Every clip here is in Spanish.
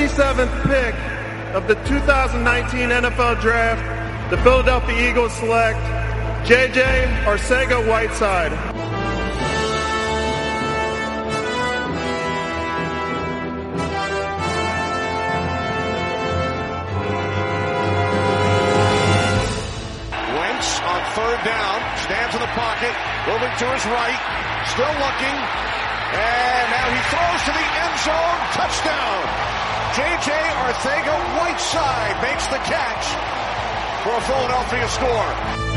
57th pick of the 2019 NFL Draft, the Philadelphia Eagles select J.J. Arcega-Whiteside. Wentz on third down, stands in the pocket, moving to his right, still looking, and now he throws to the end zone, touchdown. J.J. Arthega-Whiteside makes the catch for a Philadelphia score.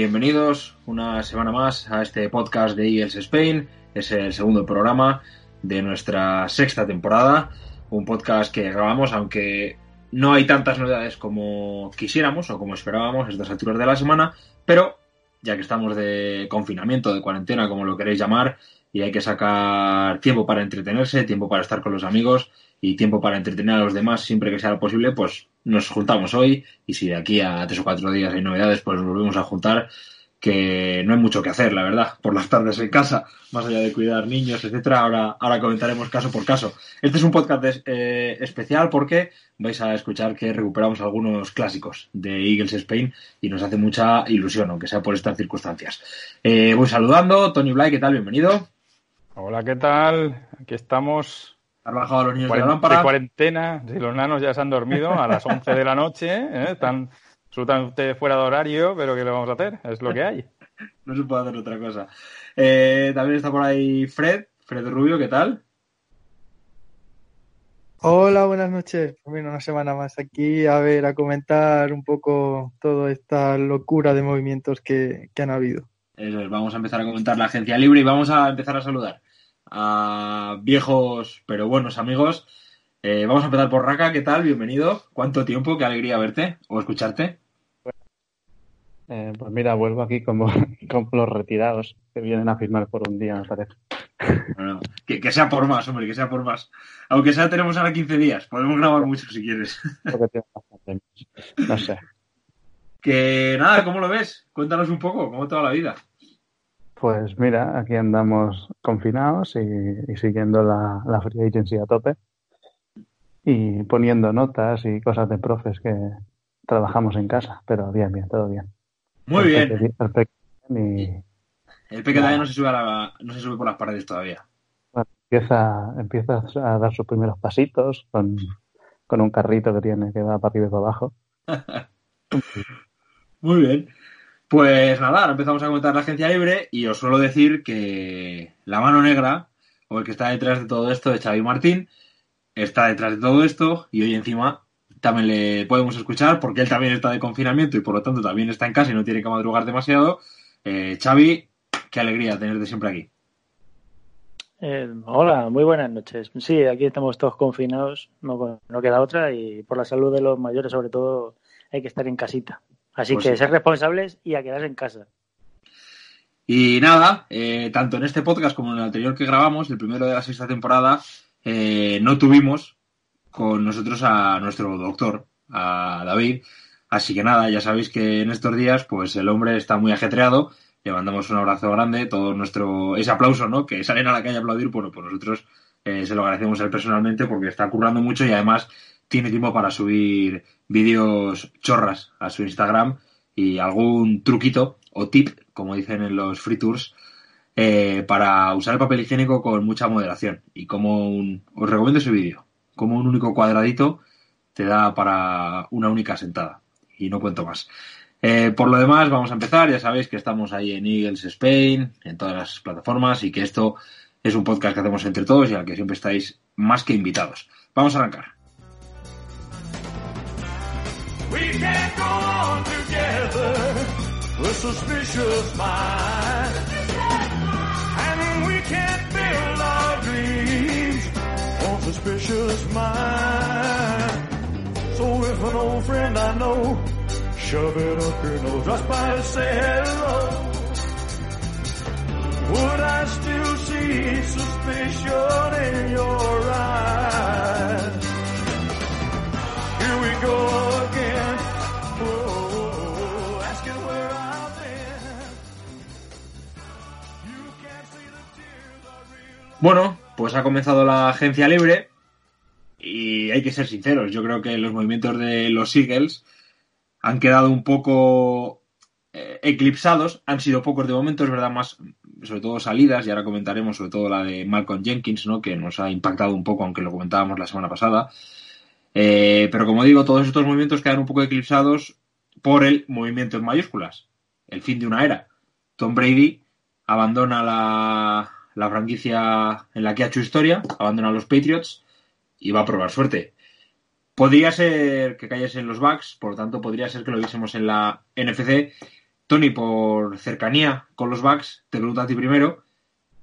Bienvenidos una semana más a este podcast de Eagles Spain. Es el segundo programa de nuestra sexta temporada. Un podcast que grabamos, aunque no hay tantas novedades como quisiéramos o como esperábamos a estas alturas de la semana, pero ya que estamos de confinamiento, de cuarentena, como lo queréis llamar, y hay que sacar tiempo para entretenerse, tiempo para estar con los amigos y tiempo para entretener a los demás siempre que sea posible, pues nos juntamos hoy y si de aquí a tres o cuatro días hay novedades, pues nos volvemos a juntar que no hay mucho que hacer, la verdad, por las tardes en casa, más allá de cuidar niños, etcétera. Ahora, ahora comentaremos caso por caso. Este es un podcast eh, especial porque vais a escuchar que recuperamos algunos clásicos de Eagles Spain y nos hace mucha ilusión, aunque sea por estas circunstancias. Eh, voy saludando, Tony Blay, ¿qué tal? Bienvenido. Hola, ¿qué tal? Aquí estamos. ¿Has bajado los niños de la lámpara? de cuarentena, si los nanos ya se han dormido a las 11 de la noche, ¿eh? están absolutamente fuera de horario, pero ¿qué le vamos a hacer? Es lo que hay. No se puede hacer otra cosa. Eh, también está por ahí Fred, Fred Rubio, ¿qué tal? Hola, buenas noches. Bueno, una semana más aquí a ver, a comentar un poco toda esta locura de movimientos que, que han habido. Eso es, vamos a empezar a comentar la agencia libre y vamos a empezar a saludar a viejos pero buenos amigos. Eh, vamos a empezar por Raka, ¿qué tal? Bienvenido. ¿Cuánto tiempo? Qué alegría verte o escucharte. Eh, pues mira, vuelvo aquí como, como los retirados que vienen a firmar por un día, me parece. Bueno, que, que sea por más, hombre, que sea por más. Aunque sea tenemos ahora 15 días, podemos grabar mucho si quieres. No sé. Que nada, ¿cómo lo ves? Cuéntanos un poco, ¿cómo te va la vida? Pues mira, aquí andamos confinados y, y siguiendo la, la free agency a tope y poniendo notas y cosas de profes que trabajamos en casa, pero bien, bien, todo bien. Muy Perfecto, bien. perfecto bien y El peque todavía no se sube a la- no se sube por las paredes todavía. bueno, empieza, empieza a dar sus primeros pasitos con, con un carrito que tiene que va para arriba y para abajo. Muy bien. Pues nada, empezamos a comentar la agencia libre y os suelo decir que la mano negra, o el que está detrás de todo esto, de Xavi Martín, está detrás de todo esto y hoy encima también le podemos escuchar porque él también está de confinamiento y por lo tanto también está en casa y no tiene que madrugar demasiado. Eh, Xavi, qué alegría tenerte siempre aquí. Eh, hola, muy buenas noches. Sí, aquí estamos todos confinados, no queda otra y por la salud de los mayores sobre todo hay que estar en casita. Así Pues que sí. ser responsables y a quedarse en casa. Y nada, eh, tanto en este podcast como en el anterior que grabamos, el primero de la sexta temporada, eh, no tuvimos con nosotros a nuestro doctor, a David. Así que nada, ya sabéis que en estos días, pues el hombre está muy ajetreado. Le mandamos un abrazo grande, todo nuestro ese aplauso, ¿no? Que salen a la calle a aplaudir, bueno, pues nosotros eh, se lo agradecemos a él personalmente porque está currando mucho y además tiene tiempo para subir vídeos chorras a su Instagram y algún truquito o tip, como dicen en los free tours, eh, para usar el papel higiénico con mucha moderación. Y como un, os recomiendo ese vídeo, como un único cuadradito te da para una única sentada. Y no cuento más. Eh, por lo demás, vamos a empezar. Ya sabéis que estamos ahí en Eagles Spain, en todas las plataformas, y que esto es un podcast que hacemos entre todos y al que siempre estáis más que invitados. Vamos a arrancar. We can't go on together with suspicious minds. And we can't build our dreams on suspicious minds. So if an old friend I know, shove it up your nose, just by to say hello. would I still see suspicion in your eyes. Here we go again. Bueno, pues ha comenzado la agencia libre y hay que ser sinceros. Yo creo que los movimientos de los Eagles han quedado un poco eh, eclipsados. Han sido pocos de momento, es verdad, más sobre todo salidas y ahora comentaremos sobre todo la de Malcolm Jenkins, ¿no? que nos ha impactado un poco, aunque lo comentábamos la semana pasada. Eh, pero como digo, todos estos movimientos quedan un poco eclipsados por el movimiento en mayúsculas, el fin de una era. Tom Brady abandona la, la franquicia en la que ha hecho historia, abandona a los Patriots y va a probar suerte. Podría ser que cayese en los Bucks, por lo tanto podría ser que lo viésemos en la NFC. Tony, por cercanía con los Bucks, te pregunto a ti primero,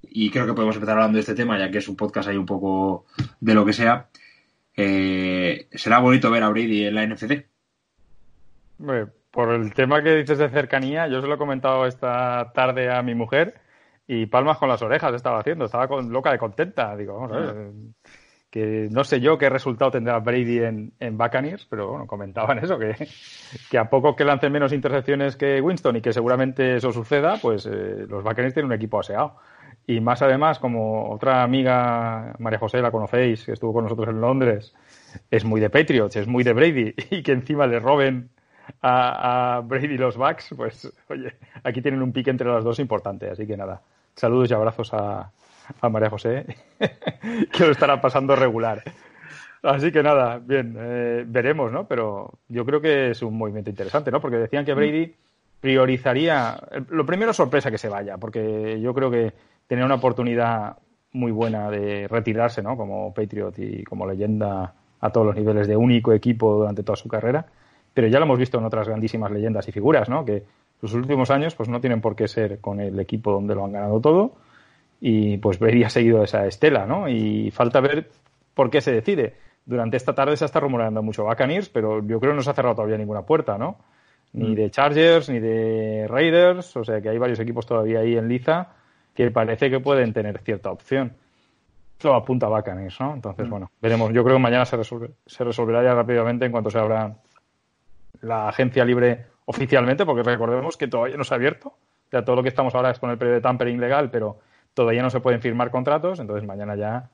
y creo que podemos empezar hablando de este tema, ya que es un podcast ahí un poco de lo que sea. Eh, será bonito ver a Brady en la NFC. Por el tema que dices de cercanía, yo se lo he comentado esta tarde a mi mujer y palmas con las orejas estaba haciendo, estaba con, loca de contenta. Digo, vamos a ver, que no sé yo qué resultado tendrá Brady en, en Buccaneers, pero bueno, comentaban eso, que, que a poco que lancen menos intercepciones que Winston y que seguramente eso suceda, pues eh, los Buccaneers tienen un equipo aseado. Y más además, como otra amiga, María José, la conocéis, que estuvo con nosotros en Londres, es muy de Patriots, es muy de Brady, y que encima le roben a, a Brady los Bucks, pues oye, aquí tienen un pique entre las dos importante. Así que nada, saludos y abrazos a, a María José, que lo estará pasando regular. Así que nada, bien, eh, veremos, ¿no? Pero yo creo que es un movimiento interesante, ¿no? Porque decían que Brady priorizaría. Lo primero, sorpresa que se vaya, porque yo creo que tenía una oportunidad muy buena de retirarse, ¿no? Como Patriot y como leyenda a todos los niveles de único equipo durante toda su carrera. Pero ya lo hemos visto en otras grandísimas leyendas y figuras, ¿no? Que sus últimos años, pues no tienen por qué ser con el equipo donde lo han ganado todo y pues Brady ha seguido esa estela, ¿no? Y falta ver por qué se decide. Durante esta tarde se está rumoreando mucho Buccaneers, pero yo creo que no se ha cerrado todavía ninguna puerta, ¿no? Ni de Chargers, ni de Raiders, o sea que hay varios equipos todavía ahí en liza que parece que pueden tener cierta opción. Eso apunta a Buccaneers, ¿no? Entonces, bueno, veremos. Yo creo que mañana se, resolve, se resolverá ya rápidamente en cuanto se abra la agencia libre oficialmente, porque recordemos que todavía no se ha abierto. O sea, todo lo que estamos ahora es con el periodo de tampering legal, pero todavía no se pueden firmar contratos, entonces mañana ya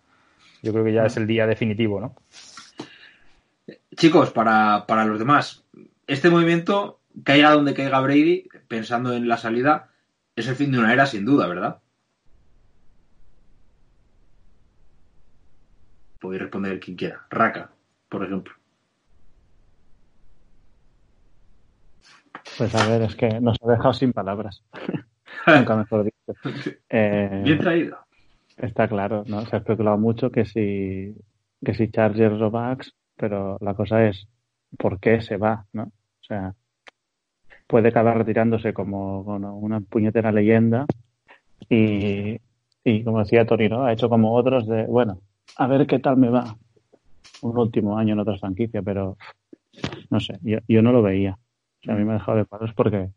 yo creo que ya es el día definitivo, ¿no? Chicos, para, para los demás, este movimiento, caiga donde caiga Brady, pensando en la salida, es el fin de una era sin duda, ¿verdad? Podéis responder quien quiera. Raka, por ejemplo. Pues a ver, es que nos ha dejado sin palabras. Nunca mejor dicho. Eh, Bien traído. Está claro, ¿no? Se ha especulado mucho que si, que si Chargers o Bucks, pero la cosa es por qué se va, ¿no? O sea, puede acabar retirándose como, como una puñetera leyenda y, y como decía Tony, ¿no? Ha hecho como otros de, bueno, a ver qué tal me va un último año en otra franquicia, pero no sé, yo, yo no lo veía. A mí me ha dejado de cuadros porque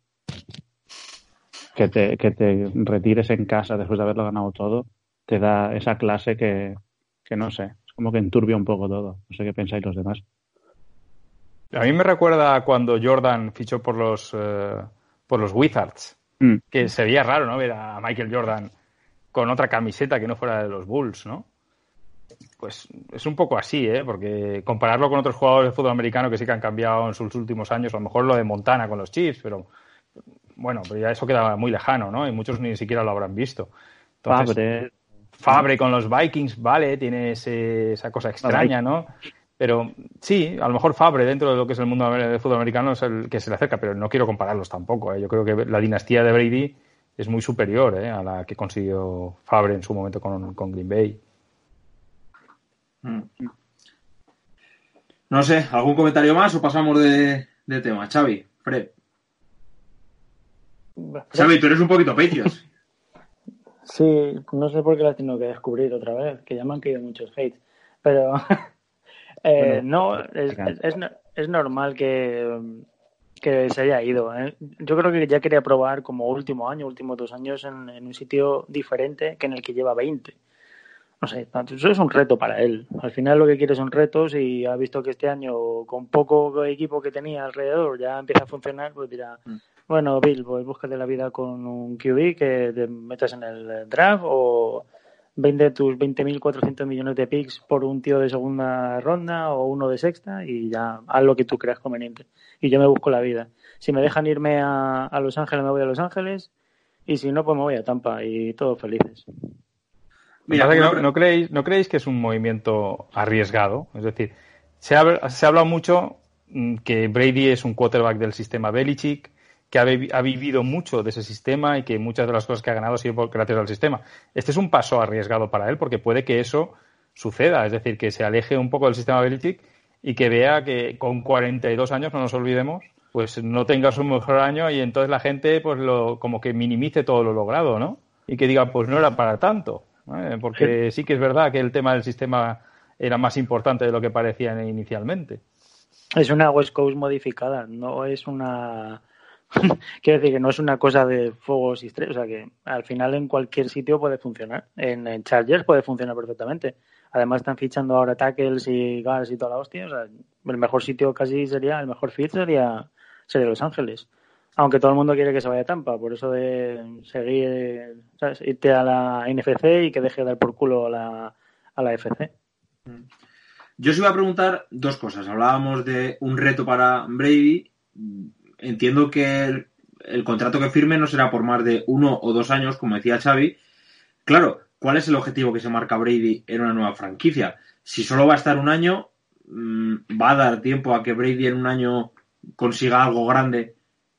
que te, que te retires en casa después de haberlo ganado todo, te da esa clase que, que no sé, es como que enturbia un poco todo. No sé qué pensáis los demás. A mí me recuerda cuando Jordan fichó por los, eh, por los Wizards, Mm. que sería raro, ¿no? Ver a Michael Jordan con otra camiseta que no fuera de los Bulls, ¿no? Pues es un poco así, ¿eh? Porque compararlo con otros jugadores de fútbol americano que sí que han cambiado en sus últimos años, a lo mejor lo de Montana con los Chiefs, pero bueno, pero ya eso queda muy lejano, ¿no? Y muchos ni siquiera lo habrán visto. Entonces, Fabre, Fabre con los Vikings, vale, tiene ese- esa cosa extraña, ¿no? Pero sí, a lo mejor Fabre dentro de lo que es el mundo del fútbol americano es el que se le acerca, pero no quiero compararlos tampoco. ¿eh? Yo creo que la dinastía de Brady es muy superior ¿eh? a la que consiguió Fabre en su momento con, con Green Bay. Mm. No sé, ¿algún comentario más o pasamos de, de tema? Xavi, Fred. Xavi, tú eres un poquito Patriots. Sí, no sé por qué la tengo que descubrir otra vez, que ya me han caído muchos hates. Pero eh, Bueno, no, es, es, es no- es normal que, que se haya ido. ¿eh? Yo creo que ya quería probar como último año, últimos dos años en, en un sitio diferente que en el que lleva 20. No sé, eso es un reto para él. Al final lo que quiere son retos y ha visto que este año con poco equipo que tenía alrededor ya empieza a funcionar, pues dirá, Mm. bueno, Bill, pues búscate la vida con un QB que te metas en el draft o vende tus 20.400 millones de picks por un tío de segunda ronda o uno de sexta y ya haz lo que tú creas conveniente. Y yo me busco la vida. Si me dejan irme a, a Los Ángeles, me voy a Los Ángeles y si no, pues me voy a Tampa y todos felices. Mira, que no, creéis, ¿No creéis que es un movimiento arriesgado? Es decir, se ha, se ha hablado mucho mm, que Brady es un quarterback del sistema Belichick, que ha, vi- ha vivido mucho de ese sistema y que muchas de las cosas que ha ganado ha sido gracias al sistema. Este es un paso arriesgado para él porque puede que eso suceda, es decir, que se aleje un poco del sistema Belichick y que vea que con 42 años, no nos olvidemos, pues no tenga su mejor año y entonces la gente pues lo como que minimice todo lo logrado, ¿no? Y que diga, pues no era para tanto, porque sí que es verdad que el tema del sistema era más importante de lo que parecía inicialmente. Es una West Coast modificada, no es una. Quiero decir que no es una cosa de fuegos y estrellas, o sea que al final en cualquier sitio puede funcionar. En, en Chargers puede funcionar perfectamente. Además están fichando ahora tackles y guards y toda la hostia. O sea, el mejor sitio casi sería, el mejor fit sería, sería Los Ángeles. Aunque todo el mundo quiere que se vaya a Tampa, por eso de seguir, ¿sabes? irte a la NFC y que deje de dar por culo a la, a la FC. Yo os iba a preguntar dos cosas. Hablábamos de un reto para Brady. Entiendo que el, el contrato que firme no será por más de uno o dos años, como decía Xavi. Claro, ¿cuál es el objetivo que se marca Brady en una nueva franquicia? Si solo va a estar un año, mm, va a dar tiempo a que Brady en un año consiga algo grande.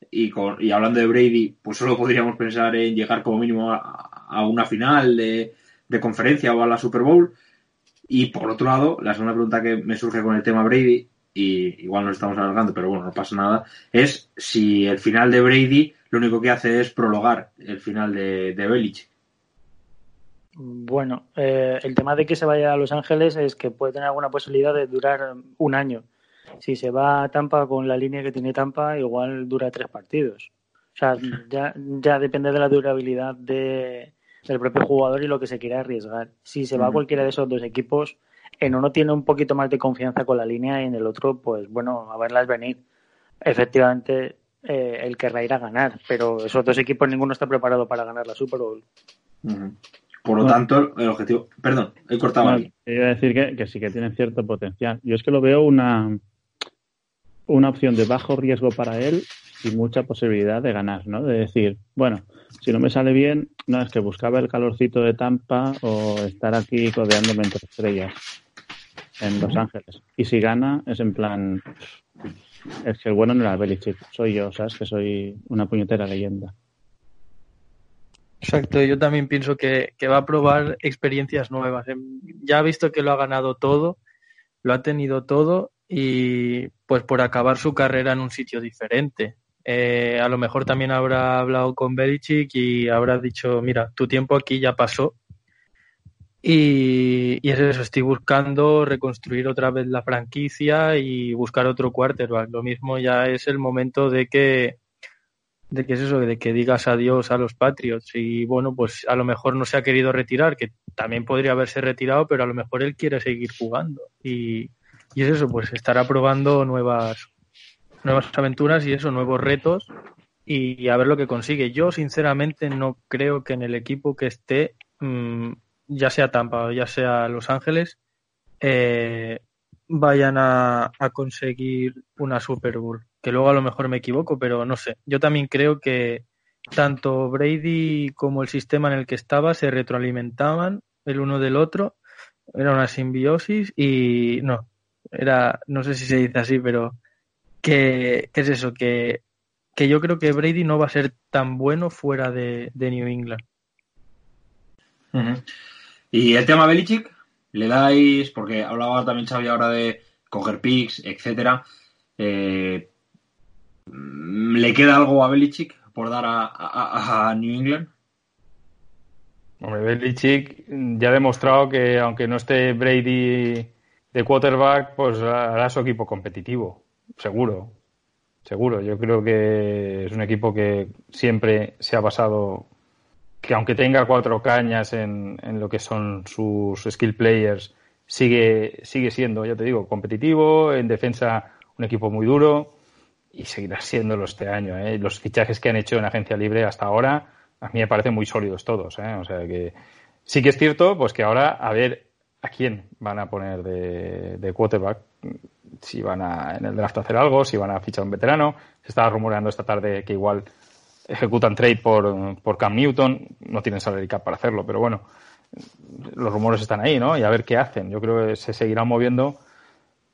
Y, con, y hablando de Brady, pues solo podríamos pensar en llegar como mínimo a, a una final de, de conferencia o a la Super Bowl. Y por otro lado, la segunda pregunta que me surge con el tema Brady, y igual nos estamos alargando, pero bueno, no pasa nada, es si el final de Brady lo único que hace es prologar el final de, de Belichick. Bueno, eh, el tema de que se vaya a Los Ángeles es que puede tener alguna posibilidad de durar un año. Si se va a Tampa con la línea que tiene Tampa, igual dura tres partidos. O sea, ya, ya depende de la durabilidad de, del propio jugador y lo que se quiera arriesgar. Si se va a cualquiera de esos dos equipos, en uno tiene un poquito más de confianza con la línea y en el otro, pues bueno, a verlas venir. Efectivamente, eh, él querrá ir a ganar, pero esos dos equipos ninguno está preparado para ganar la Super Bowl. Por lo Bueno. tanto, el objetivo. Perdón, he cortado No, aquí. iba a decir que, que sí que tienen cierto potencial. Yo es que lo veo una, una opción de bajo riesgo para él y mucha posibilidad de ganar, ¿no? De decir, bueno, si no me sale bien, no es que buscaba el calorcito de Tampa o estar aquí codeándome entre estrellas en Los Ángeles. Y si gana, es en plan, es que el bueno no era Belichick, soy yo, ¿sabes? Que soy una puñetera leyenda. Exacto, yo también pienso que, que va a probar experiencias nuevas. Em, Ya ha visto que lo ha ganado todo, lo ha tenido todo y pues por acabar su carrera en un sitio diferente. Eh, a lo mejor también habrá hablado con Belichick y habrá dicho, mira, tu tiempo aquí ya pasó. Y, y es eso, estoy buscando reconstruir otra vez la franquicia y buscar otro quarterback. Lo mismo ya es el momento de que, de que es eso, de que digas adiós a los Patriots. Y bueno, pues a lo mejor no se ha querido retirar, que también podría haberse retirado, pero a lo mejor él quiere seguir jugando. Y, y es eso, pues estará probando nuevas, nuevas aventuras y eso, nuevos retos y a ver lo que consigue. Yo sinceramente no creo que en el equipo que esté, mm, ya sea Tampa o ya sea Los Ángeles, eh, vayan a, a conseguir una Super Bowl. Que luego a lo mejor me equivoco, pero no sé. Yo también creo que tanto Brady como el sistema en el que estaba se retroalimentaban el uno del otro. Era una simbiosis y no, era, no sé si se dice así, pero que, que es eso, que, que yo creo que Brady no va a ser tan bueno fuera de, de New England. Y el tema Belichick, le dais, porque hablaba también Xavi ahora de coger picks, etcétera. Eh, ¿Le queda algo a Belichick por dar a, a- a New England? Hombre, Belichick ya ha demostrado que aunque no esté Brady de quarterback, pues hará su equipo competitivo, seguro. Seguro. Yo creo que es un equipo que siempre se ha basado, que aunque tenga cuatro cañas en, en lo que son sus skill players, sigue, sigue siendo, ya te digo, competitivo, en defensa un equipo muy duro y seguirá siéndolo este año. ¿eh? Los fichajes que han hecho en agencia libre hasta ahora a mí me parecen muy sólidos todos. ¿eh? O sea que sí que es cierto pues que ahora a ver a quién van a poner de, de quarterback, si van a en el draft a hacer algo, si van a fichar un veterano. Se estaba rumoreando esta tarde que igual ejecutan trade por, por Cam Newton, no tienen salary cap para hacerlo, pero bueno, los rumores están ahí, ¿no? Y a ver qué hacen. Yo creo que se seguirán moviendo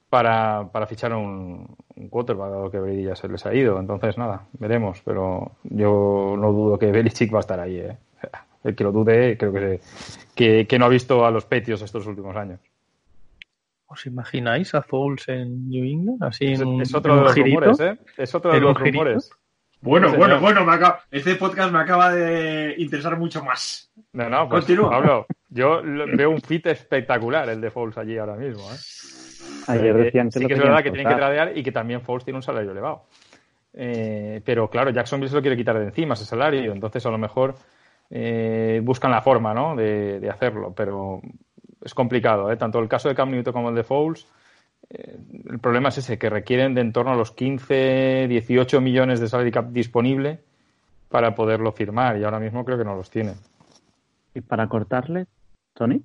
para, para fichar un, un quarterback, dado que Brady ya se les ha ido. Entonces, nada, veremos. Pero yo no dudo que Belichick va a estar ahí, ¿eh? El que lo dude, creo que, que, que no ha visto a los Petios estos últimos años. ¿Os imagináis a Foles en New England? Así Es, en un, es otro en de los girito? rumores, ¿eh? Es otro de ¿En los girito? rumores. Bueno, Sí, bueno, bueno, me acaba- este podcast me acaba de interesar mucho más. No, no, pues Continúa. Pablo, yo veo un fit espectacular el de Foles allí ahora mismo, ¿eh? Ayer Eh, decían que sí lo que es verdad que tienen que tradear y que también Foles tiene un salario elevado. Eh, pero claro, Jacksonville se lo quiere quitar de encima ese salario, entonces a lo mejor eh, buscan la forma ¿no? de, de hacerlo, pero es complicado. ¿eh? Tanto el caso de Cam Newton como el de Foles, eh, el problema es ese, que requieren de en torno a los 15, 18 millones de salary cap disponible para poderlo firmar y ahora mismo creo que no los tienen. ¿Y para cortarle, Tony?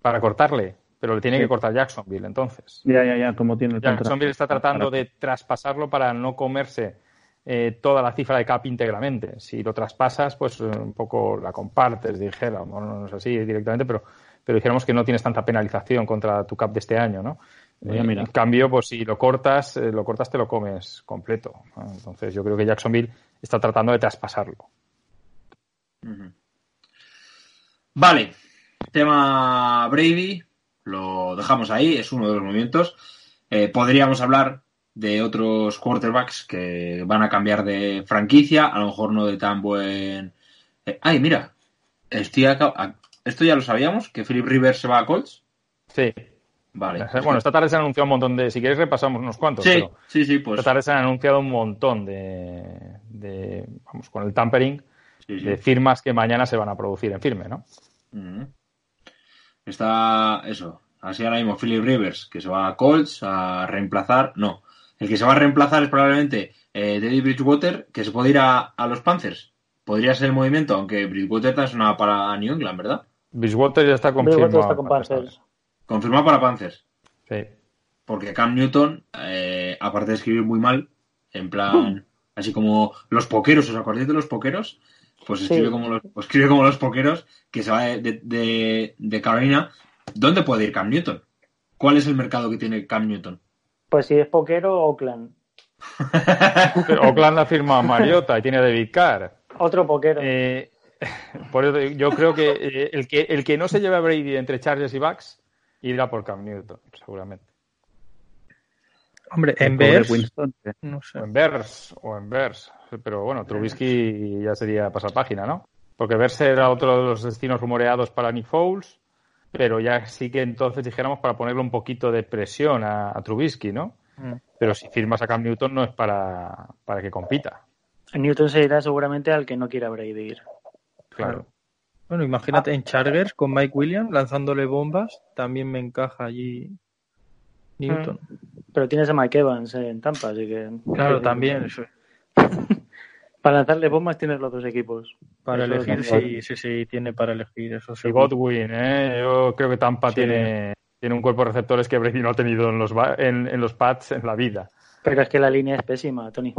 Para cortarle, pero le tiene Sí. que cortar Jacksonville entonces. Ya, ya, ya, como tiene el contrato. Jacksonville está tratando de traspasarlo para no comerse eh, toda la cifra de cap íntegramente. Si lo traspasas, pues eh, un poco la compartes, dijera, no, no es así directamente, pero, pero dijéramos que no tienes tanta penalización contra tu cap de este año, ¿no? Voy a Eh, mirar. en cambio, pues si lo cortas, eh, lo cortas te lo comes completo. ¿no? Entonces yo creo que Jacksonville está tratando de traspasarlo. Vale, tema Brady, lo dejamos ahí, es uno de los movimientos. Eh, podríamos hablar de otros quarterbacks que van a cambiar de franquicia, a lo mejor no de tan buen... Eh, ay, mira, estoy acá- a- esto ya lo sabíamos, que Philip Rivers se va a Colts. Sí. Vale. Bueno, esta tarde se han anunciado un montón de... Si queréis repasamos unos cuantos. sí, pero- sí, sí, pues... Esta tarde se han anunciado un montón de, de- vamos, con el tampering, sí, sí. de firmas que mañana se van a producir en firme, ¿no? Ujú. Está eso. Así ahora mismo Philip Rivers, que se va a Colts a reemplazar. No. El que se va a reemplazar es probablemente eh, Teddy Bridgewater, que se puede ir a, a los Panthers. Podría ser el movimiento, aunque Bridgewater está sonaba para New England, ¿verdad? Bridgewater ya está confirmado. Bridgewater está con Panthers. Confirmado para Panthers. Sí. Porque Cam Newton, eh, aparte de escribir muy mal, en plan, así como los poqueros, ¿os acordáis de los poqueros? Pues escribe, Sí. como, los, pues escribe como los poqueros, que se va de- de Carolina. ¿Dónde puede ir Cam Newton? ¿Cuál es el mercado que tiene Cam Newton? Pues si es Poquero, Oakland. Oakland ha firmado a Mariota y tiene a David Carr. Otro Poquero. Eh, por eso yo creo que, eh, el que el que no se lleve a Brady entre Chargers y Bucks irá por Cam Newton, seguramente. Hombre, en Bears, Winston, que- no sé. En Bears, o en Bears. Pero bueno, Trubisky ya sería pasar página, ¿no? Porque Bears era otro de los destinos rumoreados para Nick Foles, pero ya sí que entonces dijéramos para ponerle un poquito de presión a, a Trubisky, ¿no? Mm. Pero si firmas a Cam Newton no es para, para que compita. Newton se irá seguramente al que no quiera Brady ir. Claro. Bueno, imagínate en Chargers con Mike Williams lanzándole bombas, también me encaja allí Newton. Pero tienes a Mike Evans en Tampa, así que. Claro, también, eso, Para lanzarle bombas tienes los dos equipos. para Eso elegir, sí, sí, sí, tiene para elegir, eso Y. Godwin, ¿eh? Yo creo que Tampa Sí. tiene, tiene un cuerpo de receptores que Brady no ha tenido en los, ba- en, en los pads en la vida. Pero es que la línea es pésima, Tony.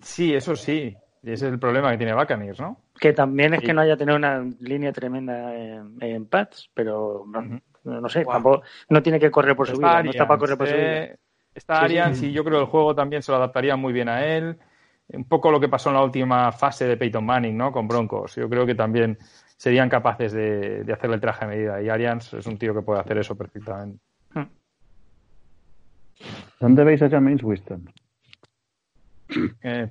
Sí, eso sí. Y ese es el problema que tiene Buccaneers, ¿no? Que también es Sí. que no haya tenido una línea tremenda en, en pads, pero no, no sé, tampoco, no tiene que correr por su vida, no está para correr por su vida. eh, Está Sí, sí. Arians y yo creo que el juego también se lo adaptaría muy bien a él. Un poco lo que pasó en la última fase de Peyton Manning, ¿no? Con Broncos. Yo creo que también serían capaces de, de hacerle el traje a medida. Y Arians es un tío que puede hacer eso perfectamente. ¿Dónde veis a James Winston? Eh,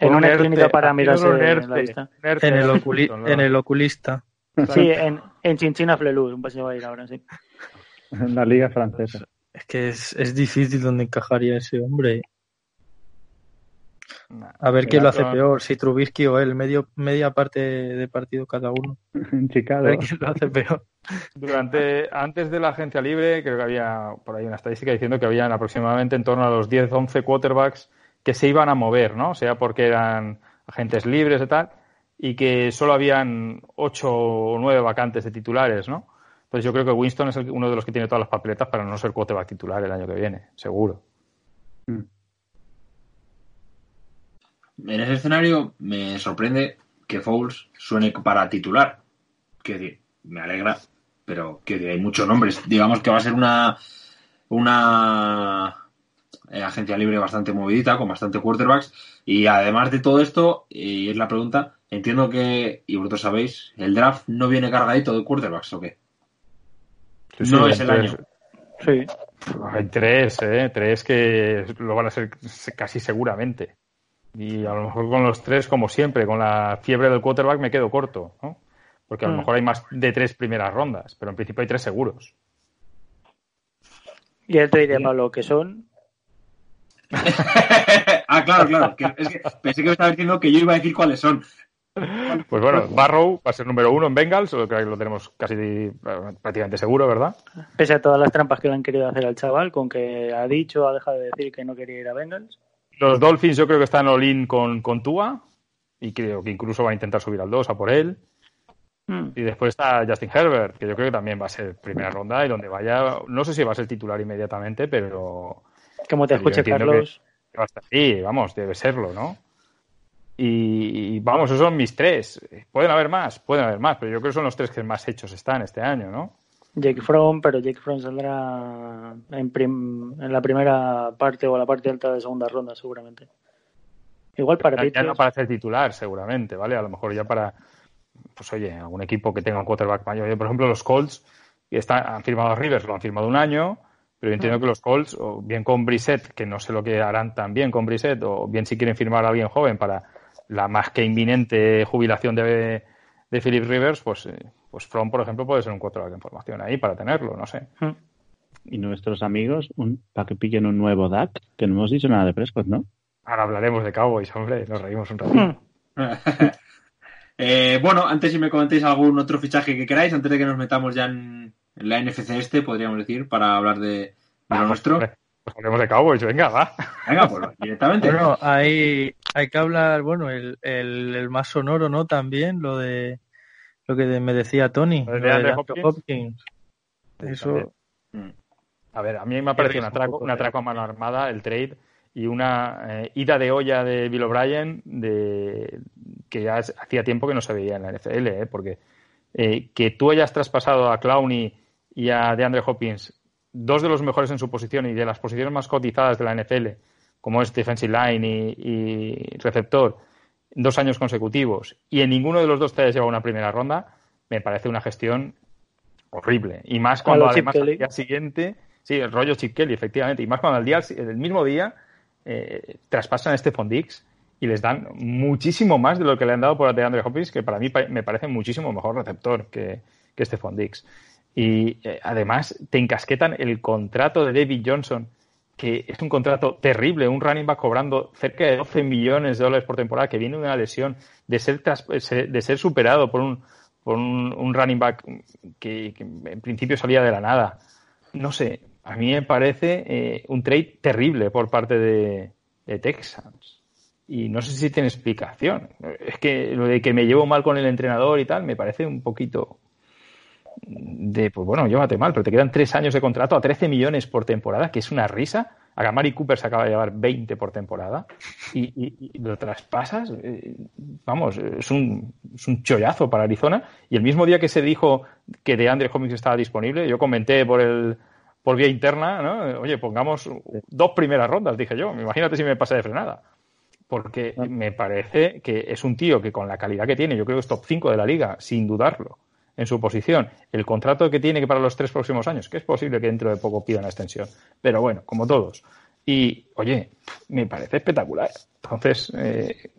En un una clínica para mirarse un la vista. un ERTE En el, oculi- en el oculista. Sí, en, en Chinchina Fleluz, un paseo va a ir ahora, sí. En la liga francesa. Es que es, es difícil donde encajaría ese hombre. A ver quién lo hace peor, si Trubisky o él, medio, media parte de partido cada uno. En A Chicago. ver quién lo hace peor. Durante, antes de la agencia libre, creo que había por ahí una estadística diciendo que habían aproximadamente en torno a los 10, 11 quarterbacks que se iban a mover, ¿no? Sea porque eran agentes libres y tal, y que solo habían 8 o 9 vacantes de titulares, ¿no? Pues yo creo que Winston es el- uno de los que tiene todas las papeletas para no ser quarterback titular el año que viene, seguro. En ese escenario me sorprende que Fouls suene para titular. Quiero decir, me alegra, pero quiero decir, hay muchos nombres. Digamos que va a ser una, una eh, agencia libre bastante movidita, con bastante quarterbacks. Y además de todo esto, y es la pregunta, entiendo que, y vosotros sabéis, el draft no viene cargadito de quarterbacks, ¿o qué? Sí, no sí, es el año. Sí. Hay tres, ¿eh? Tres que lo van a ser casi seguramente. Y a lo mejor con los tres, como siempre, con la fiebre del quarterback me quedo corto, ¿no? Porque a lo Mm. mejor hay más de tres primeras rondas, pero en principio hay tres seguros. Y él te diría, Pablo, que son. ah, claro, claro. que- es que pensé que me estaba diciendo que yo iba a decir cuáles son. Pues bueno, Barrow va a ser número uno en Bengals, lo que lo tenemos casi prácticamente seguro, ¿verdad? Pese a todas las trampas que le han querido hacer al chaval, con que ha dicho, ha dejado de decir que no quería ir a Bengals. Los Dolphins yo creo que están all-in con, con Tua y creo que incluso va a intentar subir al 2 a por él. Mm. Y después está Justin Herbert, que yo creo que también va a ser primera ronda y donde vaya, no sé si va a ser titular inmediatamente, pero Como te escuche Carlos. que vamos, debe serlo, ¿no? Y, y vamos, esos son mis tres. Pueden haber más, pueden haber más, pero yo creo que son los tres que más hechos están este año, ¿no? Jake Fromm, pero Jake Fromm saldrá en, prim- en la primera parte o la parte alta de segunda ronda, seguramente. Igual para Ya, ya no para hacer titular, seguramente, ¿vale? A lo mejor ya para, pues oye, algún equipo que tenga un quarterback mayor. Oye, Por ejemplo, los Colts están, han firmado a Rivers, lo han firmado un año, pero yo entiendo que los Colts, o bien con Brissett, que no sé lo que harán también con Brissett, o bien si quieren firmar a alguien joven para la más que inminente jubilación de, de Philip Rivers, pues, eh, pues From, por ejemplo, puede ser un quarterback en formación ahí para tenerlo, no sé. Mm. Y nuestros amigos, un, para que pillen un nuevo DAC, que no hemos dicho nada de Prescott, ¿no? Ahora hablaremos de Cowboys, hombre, nos reímos un rato. Mm. Eh, bueno, antes si me comentéis algún otro fichaje que queráis, antes de que nos metamos ya en, en la NFC este, podríamos decir, para hablar de, de lo nuestro. Hombre, Pues hablemos de Cowboys, venga, va. Venga, pues directamente. Bueno, hay, hay que hablar, bueno, el, el, el más sonoro, ¿no? También, lo de lo que me decía Tony, Lo de Hopkins. Hopkins. Eso, A ver, a mí me ha parecido un atraco, un atraco a mano armada el trade y una eh, ida de olla de Bill O'Brien de, que ya es- hacía tiempo que no se veía en la NFL, ¿eh? porque eh, que tú hayas traspasado a Clowney y a DeAndre Hopkins, dos de los mejores en su posición y de las posiciones más cotizadas de la NFL, como es defensive line y, y receptor, dos años consecutivos, y en ninguno de los dos te hayas llevado una primera ronda, me parece una gestión horrible. Y más cuando además al día siguiente, sí, el rollo Chip Kelly, efectivamente, y más cuando al día, el mismo día eh, traspasan a Stephon Dix y les dan muchísimo más de lo que le han dado por DeAndre Hopkins, que para mí me parece muchísimo mejor receptor que, que Stephon Dix. Y eh, además te encasquetan el contrato de David Johnson, que es un contrato terrible, un running back cobrando cerca de 12 millones de dólares por temporada, que viene de una lesión, de ser, tras- de ser superado por un, por un, un running back que, que en principio salía de la nada. No sé, a mí me parece eh, un trade terrible por parte de, de Texans. Y no sé si tiene explicación. Es que lo de que me llevo mal con el entrenador y tal, me parece un poquito de, pues bueno, llévate mal, pero te quedan tres años de contrato a 13 millones por temporada, que es una risa. A Gamari Cooper se acaba de llevar 20 por temporada y, y- y lo traspasas, eh, vamos, es un, es un chollazo para Arizona. Y el mismo día que se dijo que de Andre Hopkins estaba disponible, yo comenté por el por vía interna, ¿no? Oye, pongamos dos primeras rondas, dije yo. Imagínate si me pasa de frenada. Porque me parece que es un tío que con la calidad que tiene, yo creo que es top 5 de la liga, sin dudarlo, en su posición. El contrato que tiene para los tres próximos años, que es posible que dentro de poco pida una extensión. Pero bueno, como todos. Y, oye, me parece espectacular. Entonces, eh,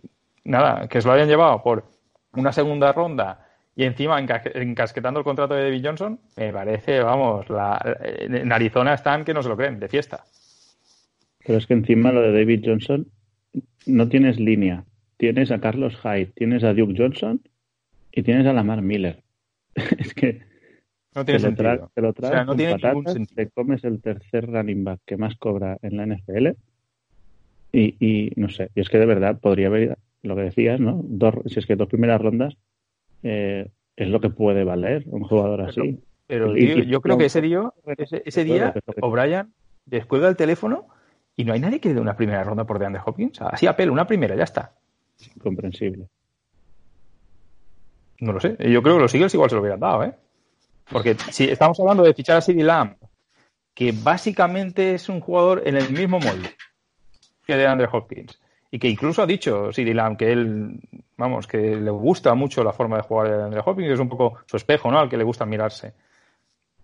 nada, que se lo hayan llevado por una segunda ronda y encima enca- encasquetando el contrato de David Johnson, me parece, vamos, la, en Arizona están que no se lo creen, de fiesta. Pero es que encima lo de David Johnson no tienes línea. Tienes a Carlos Hyde, tienes a Duke Johnson y tienes a Lamar Miller. es que No tiene te lo, te lo O sea, no con tiene ningún patatas, sentido. te comes el tercer running back que más cobra en la NFL y, y no sé, y es que de verdad podría haber, lo que decías, ¿no? Dos, si es que dos primeras rondas eh, es lo que puede valer un jugador así. Pero, Y- tío, y- yo creo que ese día, ese, ese día, O'Brien descuelga el teléfono y no hay nadie que le dé una primera ronda por DeAndre Hopkins. Así a pelo, una primera, ya está. Incomprensible. No lo sé. Yo creo que los Eagles igual se lo hubieran dado, ¿eh? Porque si estamos hablando de fichar a CeeDee Lamb, que básicamente es un jugador en el mismo molde que de Andre Hopkins, y que incluso ha dicho CeeDee Lamb que él, vamos, que le gusta mucho la forma de jugar de Andre Hopkins, que es un poco su espejo, ¿no? Al que le gusta mirarse.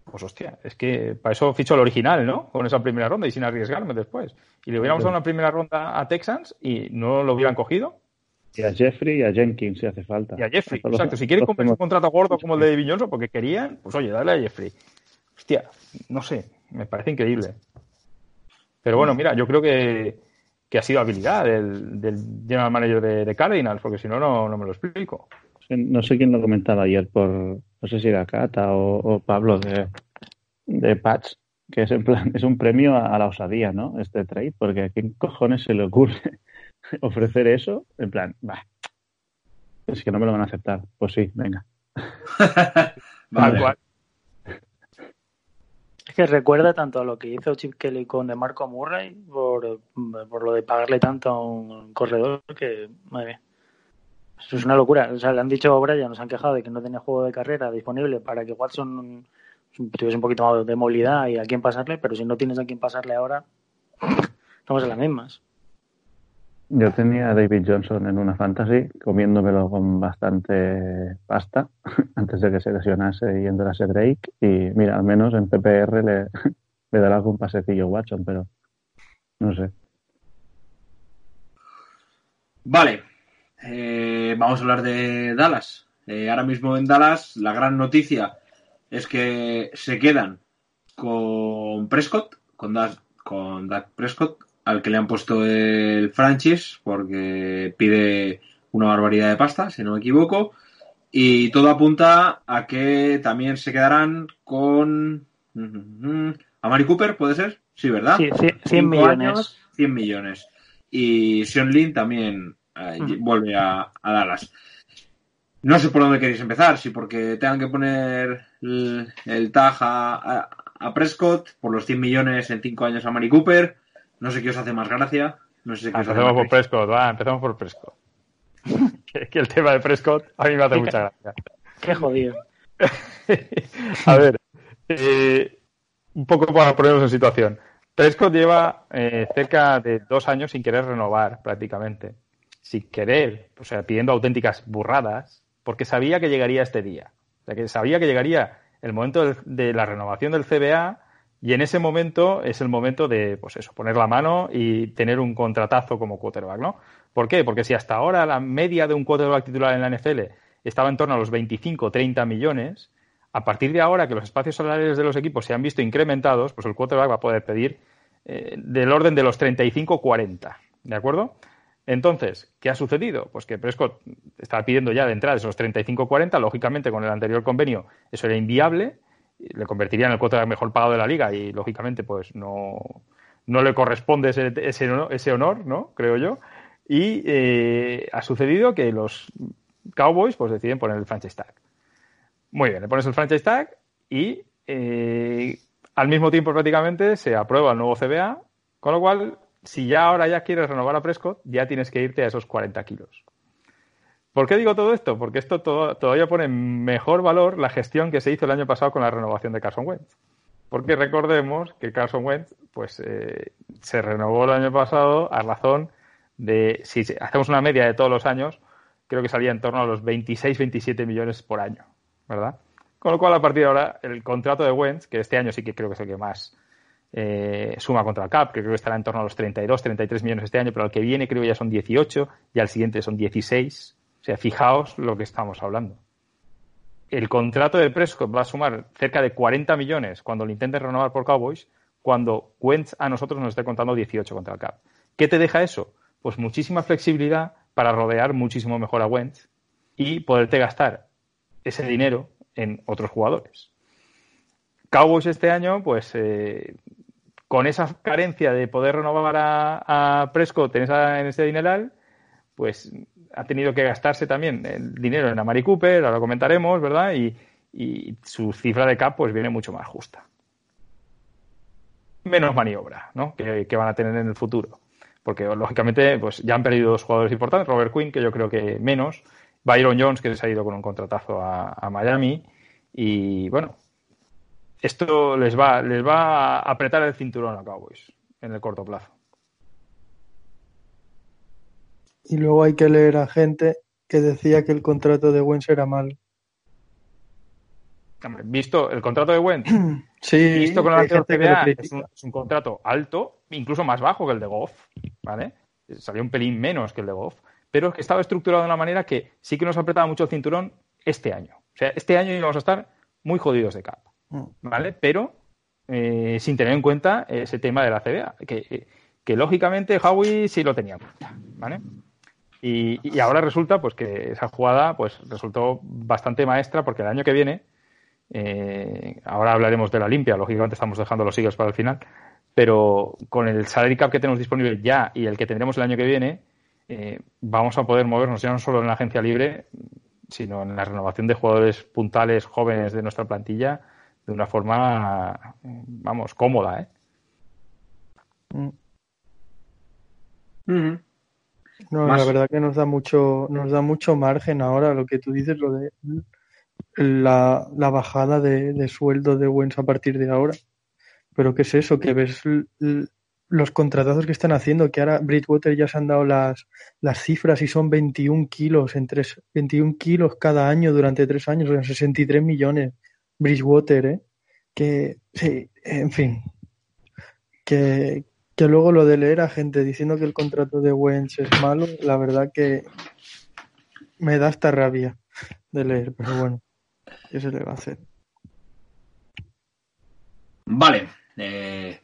Pues hostia, es que para eso fichó el original, ¿no? Con esa primera ronda y sin arriesgarme después. Y le hubiéramos dado una primera ronda a Texans y no lo hubieran cogido. Y a Jeffrey y a Jenkins si hace falta. Y a Jeffrey, los- exacto. Si quieren todos comprar un contrato gordo como el de David Johnson porque querían, pues oye, dale a Jeffrey. Hostia, no sé, me parece increíble. Pero bueno, mira, yo creo que, que ha sido habilidad del, del general manager de, de Cardinals, porque si no, no, no me lo explico. No sé quién lo comentaba ayer por, no sé si era Cata o, o Pablo de, de Patch, que es en plan, es un premio a, a la osadía, ¿no? Este trade, porque a quién cojones se le ocurre ofrecer eso, en plan, bah, es que no me lo van a aceptar. Pues sí, venga. Vale. cual. Es que recuerda tanto a lo que hizo Chip Kelly con DeMarco Murray por, por lo de pagarle tanto a un corredor que, madre mía. Eso es una locura. O sea, le han dicho a O'Brien, nos han quejado de que no tenía juego de carrera disponible para que Watson tuviese un poquito más de movilidad y a quién pasarle, pero si no tienes a quién pasarle ahora, estamos en las mismas. Yo tenía a David Johnson en una fantasy, comiéndomelo con bastante pasta antes de que se lesionase y entrase Drake. Y mira, al menos en PPR le, le dará algún pasecillo Watson, pero no sé. Vale, Eh, vamos a hablar de Dallas. Eh, ahora mismo en Dallas la gran noticia es que se quedan con Prescott, con con Dak Prescott, al que le han puesto el franchise porque pide una barbaridad de pasta, si no me equivoco. Y todo apunta a que también se quedarán con a Mari Cooper, ¿puede ser? Sí, ¿verdad? Sí, cien- 100 Cinco millones. años, 100 millones. Y Sean Lin también eh, vuelve a, a Dallas. No sé por dónde queréis empezar, si porque tengan que poner el, el tag a, a- a Prescott por los 100 millones en 5 años a Mari Cooper. No sé qué os hace más gracia. No sé qué os hace más por. Prescott, va, empezamos por Prescott. que, que el tema de Prescott a mí me hace mucha gracia. Qué jodido. a ver, eh, un poco para ponernos en situación. Prescott lleva eh, cerca de dos años sin querer renovar prácticamente. Sin querer, o sea, pidiendo auténticas burradas, porque sabía que llegaría este día. O sea, que sabía que llegaría el momento de la renovación del CBA y en ese momento es el momento de, pues eso, poner la mano y tener un contratazo como quarterback, ¿no? ¿Por qué? Porque si hasta ahora la media de un quarterback titular en la NFL estaba en torno a los 25 30 millones, a partir de ahora que los espacios salariales de los equipos se han visto incrementados, pues el quarterback va a poder pedir eh, del orden de los 35-40. ¿De acuerdo? Entonces, ¿qué ha sucedido? Pues que Prescott estaba pidiendo ya de entrada esos 35-40, lógicamente con el anterior convenio eso era inviable, le convertiría en el quarterback mejor pagado de la liga y lógicamente pues no, no le corresponde ese, ese, ese honor, ¿no? Creo yo. Y eh, ha sucedido que los Cowboys pues deciden poner el franchise tag. Muy bien, le pones el franchise tag y eh, al mismo tiempo prácticamente se aprueba el nuevo CBA, con lo cual, si ya ahora ya quieres renovar a Prescott, ya tienes que irte a esos 40 kilos. ¿Por qué digo todo esto? Porque esto todo- todavía pone en mejor valor la gestión que se hizo el año pasado con la renovación de Carson Wentz. Porque recordemos que Carson Wentz pues, eh, se renovó el año pasado a razón de, si hacemos una media de todos los años, creo que salía en torno a los 26-27 millones por año, ¿verdad? Con lo cual, a partir de ahora, el contrato de Wentz, que este año sí que creo que es el que más eh, suma contra el CAP, que creo que estará en torno a los 32, 33 millones este año, pero al que viene creo que ya son 18 y al siguiente son 16. O sea, fijaos lo que estamos hablando. El contrato de Prescott va a sumar cerca de 40 millones cuando lo intenten renovar por Cowboys, cuando Wentz a nosotros nos esté contando 18 contra el CAP. ¿Qué te deja eso? pues muchísima flexibilidad para rodear muchísimo mejor a Wentz y poderte gastar ese dinero en otros jugadores. Cowboys este año, pues eh, con esa carencia de poder renovar a, Prescott en, en ese dineral, pues ha tenido que gastarse también el dinero en Amari Cooper, ahora lo comentaremos, ¿verdad? Y, su cifra de cap pues viene mucho más justa. Menos maniobra, ¿no? Que, que van a tener en el futuro. Porque lógicamente pues ya han perdido dos jugadores importantes, Robert Quinn, que yo creo que menos, Byron Jones, que se ha ido con un contratazo a, a Miami, y bueno, esto les va, les va a apretar el cinturón a Cowboys en el corto plazo. Y luego hay que leer a gente que decía que el contrato de Wentz era malo. Visto el contrato de Wentz, Sí, visto con la que CBA, es un, es un contrato alto, incluso más bajo que el de Goff, ¿vale? Salió un pelín menos que el de Goff, pero es que estaba estructurado de una manera que sí que nos apretaba mucho el cinturón este año. O sea, este año íbamos a estar muy jodidos de cap, Mm. ¿vale? Pero eh, sin tener en cuenta ese tema de la CBA, que, que lógicamente Howie sí lo tenía en cuenta, ¿vale? Y, y ahora resulta pues que esa jugada pues resultó bastante maestra porque el año que viene eh, ahora hablaremos de la limpia, lógicamente estamos dejando los Eagles para el final, pero con el salary cap que tenemos disponible ya y el que tendremos el año que viene, eh, vamos a poder movernos ya no solo en la agencia libre, sino en la renovación de jugadores puntales jóvenes de nuestra plantilla de una forma, vamos, cómoda, ¿eh? No, Más- la verdad que nos da mucho, nos da mucho margen ahora lo que tú dices, lo de la, la bajada de, de sueldo de Wentz a partir de ahora. Pero ¿qué es eso? Que ves los contratazos que están haciendo, que ahora Bridgewater ya se han dado las, las cifras y son 21 kilos en tres, 21 kilos cada año durante tres años, o sea, 63 millones. Bridgewater, ¿eh? Que, sí, en fin. Que, que luego lo de leer a gente diciendo que el contrato de Wentz es malo, la verdad que me da hasta rabia de leer, pero bueno, ¿qué se le va a hacer? Vale. Eh,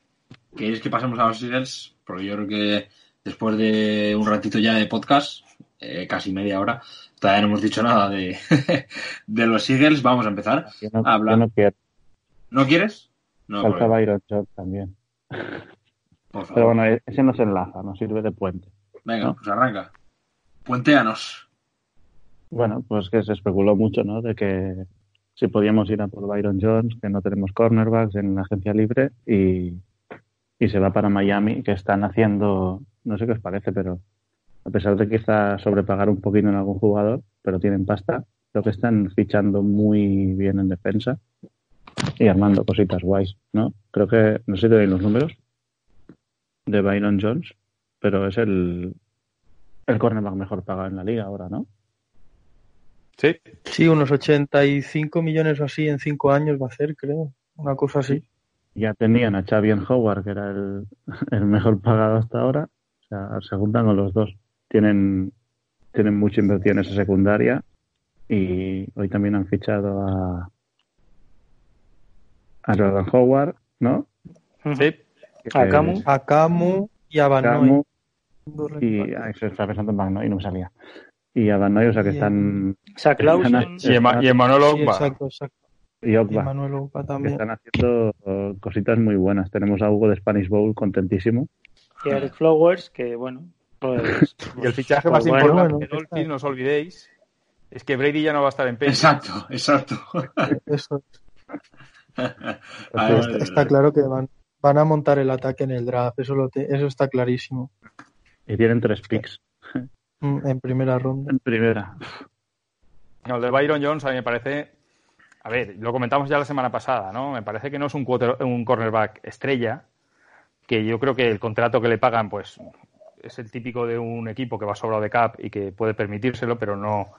¿Queréis que pasemos a los Eagles? Porque yo creo que después de un ratito ya de podcast, eh, casi media hora, todavía no hemos dicho nada de, de los Eagles. Vamos a empezar. Yo no, Habla. yo no quiero. ¿No quieres? No, Falta. Byron Jones también. Por favor. Pero bueno, e- ese no se enlaza, no sirve de puente. Venga, ¿no? pues arranca. Puenteanos. Bueno, pues que se especuló mucho, ¿no? De que si podíamos ir a por Byron Jones, que no tenemos cornerbacks en la agencia libre y, y se va para Miami, que están haciendo, no sé qué os parece, pero a pesar de quizá sobrepagar un poquito en algún jugador, pero tienen pasta, creo que están fichando muy bien en defensa y armando cositas guays, ¿no? Creo que, no sé si los números de Byron Jones, pero es el, el cornerback mejor pagado en la liga ahora, ¿no? Sí, Sí, unos 85 millones o así en cinco años va a hacer, creo. Una cosa así. ya tenían a Xavier Howard, que era el, el mejor pagado hasta ahora. O sea, se juntan con los dos. Tienen, tienen mucha inversión en esa secundaria y hoy también han fichado a, a Jordan Howard, ¿no? sí. A Eh, Camu. A Camu y a Van Camu Noy. y ah, eso estaba pensando en Magno y no me salía. Y a Van Noy, o sea que Y están Zach. Y, Ema- y Emmanuel Sí, Ogba. exacto, exacto. y Y Ogba, Manuel Opa que también. están haciendo cositas muy buenas. Tenemos a Hugo de Spanish Bowl contentísimo. Y Eric Flowers, que bueno. Pues, Y el fichaje pues más bueno, importante bueno, de Dolphins, no os olvidéis, es que Brady ya no va a estar en peso. Exacto, exacto. Eso, Además está, está claro que van, van a montar el ataque en el draft, eso, lo te- eso está clarísimo. Y tienen tres picks Mm, En primera ronda. en primera. No, el de Byron Jones a mí me parece, a ver, lo comentamos ya la semana pasada, ¿no? Me parece que no es un, quarter- un cornerback estrella, que yo creo que el contrato que le pagan, pues, es el típico de un equipo que va sobrado de cap y que puede permitírselo, pero no,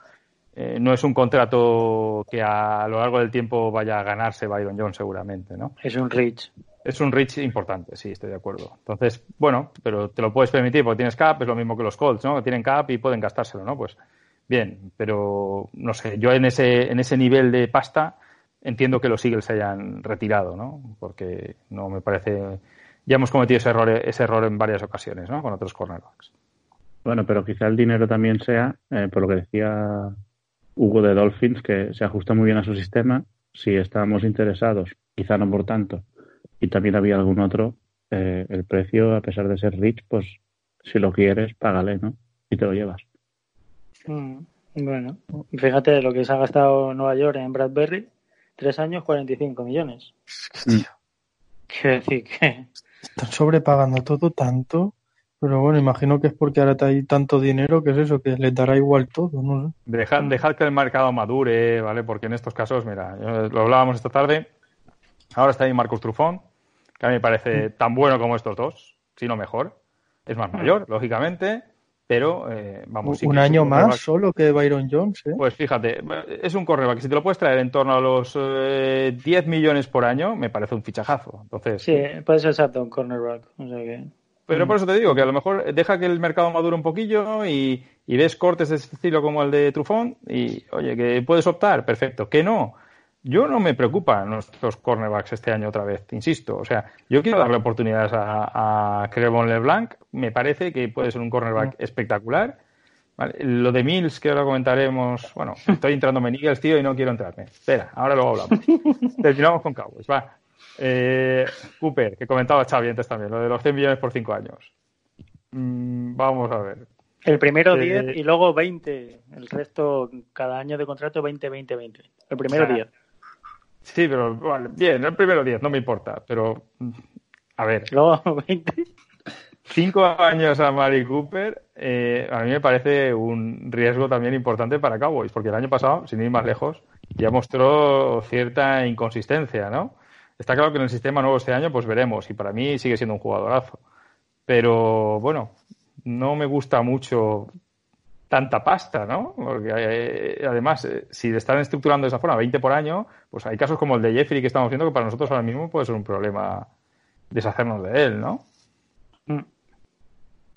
eh, no es un contrato que a lo largo del tiempo vaya a ganarse Byron Jones seguramente, ¿no? es un Rich. Es un reach importante, sí, estoy de acuerdo. Entonces, bueno, pero te lo puedes permitir porque tienes cap, es lo mismo que los Colts, ¿no? Tienen cap y pueden gastárselo, ¿no? Pues bien, pero no sé, yo en ese, en ese nivel de pasta entiendo que los Eagles se hayan retirado, ¿no? Porque no me parece. Ya hemos cometido ese error, ese error en varias ocasiones, ¿no? Con otros cornerbacks. Bueno, pero quizá el dinero también sea, eh, por lo que decía Hugo de Dolphins, que se ajusta muy bien a su sistema. Si estábamos interesados, quizá no por tanto, y también había algún otro, eh, el precio, a pesar de ser rich, pues si lo quieres, págale, ¿no? Y te lo llevas. Mm, Bueno, fíjate lo que se ha gastado Nueva York en Bradbury, tres años, 45 millones. Quiero decir que Están sobrepagando todo tanto. Pero bueno, imagino que es porque ahora hay tanto dinero que es eso, que les dará igual todo, no sé. Dejad, dejad que el mercado madure, ¿vale? Porque en estos casos, mira, yo- lo hablábamos esta tarde. Ahora está ahí Marcus Trufón, que a mí me parece tan bueno como estos dos, si no mejor. Es más mayor, lógicamente, pero eh, vamos. un año más solo que Byron Jones, ¿eh? Pues fíjate, es un cornerback que si te lo puedes traer en torno a los eh, 10 millones por año, me parece un fichajazo. Entonces, sí, puede ser exacto un cornerback. O sea que... Pero por eso te digo que a lo mejor deja que el mercado madure un poquillo y, y ves cortes de ese estilo como el de Trufón y, oye, que puedes optar, perfecto. Que no. Yo no me preocupan nuestros cornerbacks este año otra vez, insisto. O sea, yo quiero darle oportunidades a, a Crevon LeBlanc. Me parece que puede ser un cornerback espectacular. Vale, Lo de Mills, que ahora comentaremos. Bueno, estoy entrándome en Eagles, tío, y no quiero entrarme. Espera, ahora luego hablamos. Terminamos con Cowboys, va. Eh, Cooper, que comentaba Xavi antes también, lo de los 100 millones por 5 años. Mm, vamos a ver. El primero Eh, 10 y luego 20. El resto, cada año de contrato, 20, 20, 20. El primero O sea, 10. Sí, pero vale, bien, el primero 10, no me importa, pero a ver, Luego 20. cinco años a Mari Cooper, eh, a mí me parece un riesgo también importante para Cowboys, porque el año pasado, sin ir más lejos, ya mostró cierta inconsistencia, ¿no? Está claro que en el sistema nuevo este año, pues veremos, y para mí sigue siendo un jugadorazo. Pero bueno, no me gusta mucho tanta pasta, ¿no? Porque eh, además, eh, si le están estructurando de esa forma, 20 por año, pues hay casos como el de Jeffrey que estamos viendo que para nosotros ahora mismo puede ser un problema deshacernos de él, ¿no? Mm.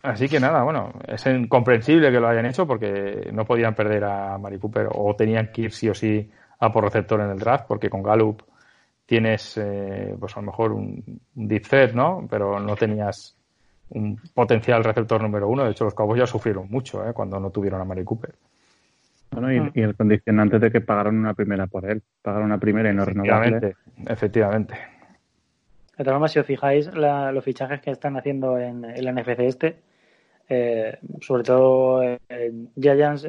Así que nada, bueno, es incomprensible que lo hayan hecho porque no podían perder a Mari Cooper o tenían que ir sí o sí a por receptor en el draft porque con Gallup tienes eh, pues a lo mejor un, un deep threat, ¿no? Pero no tenías un potencial receptor número uno. De hecho, los Cowboys ya sufrieron mucho ¿eh? cuando no tuvieron a Mari Cooper. Bueno, y, y el condicionante de que pagaron una primera por él. Pagaron una primera y no. Efectivamente, efectivamente. De todas formas, si os fijáis, la- los fichajes que están haciendo en el NFC este, eh, sobre todo eh, Giants,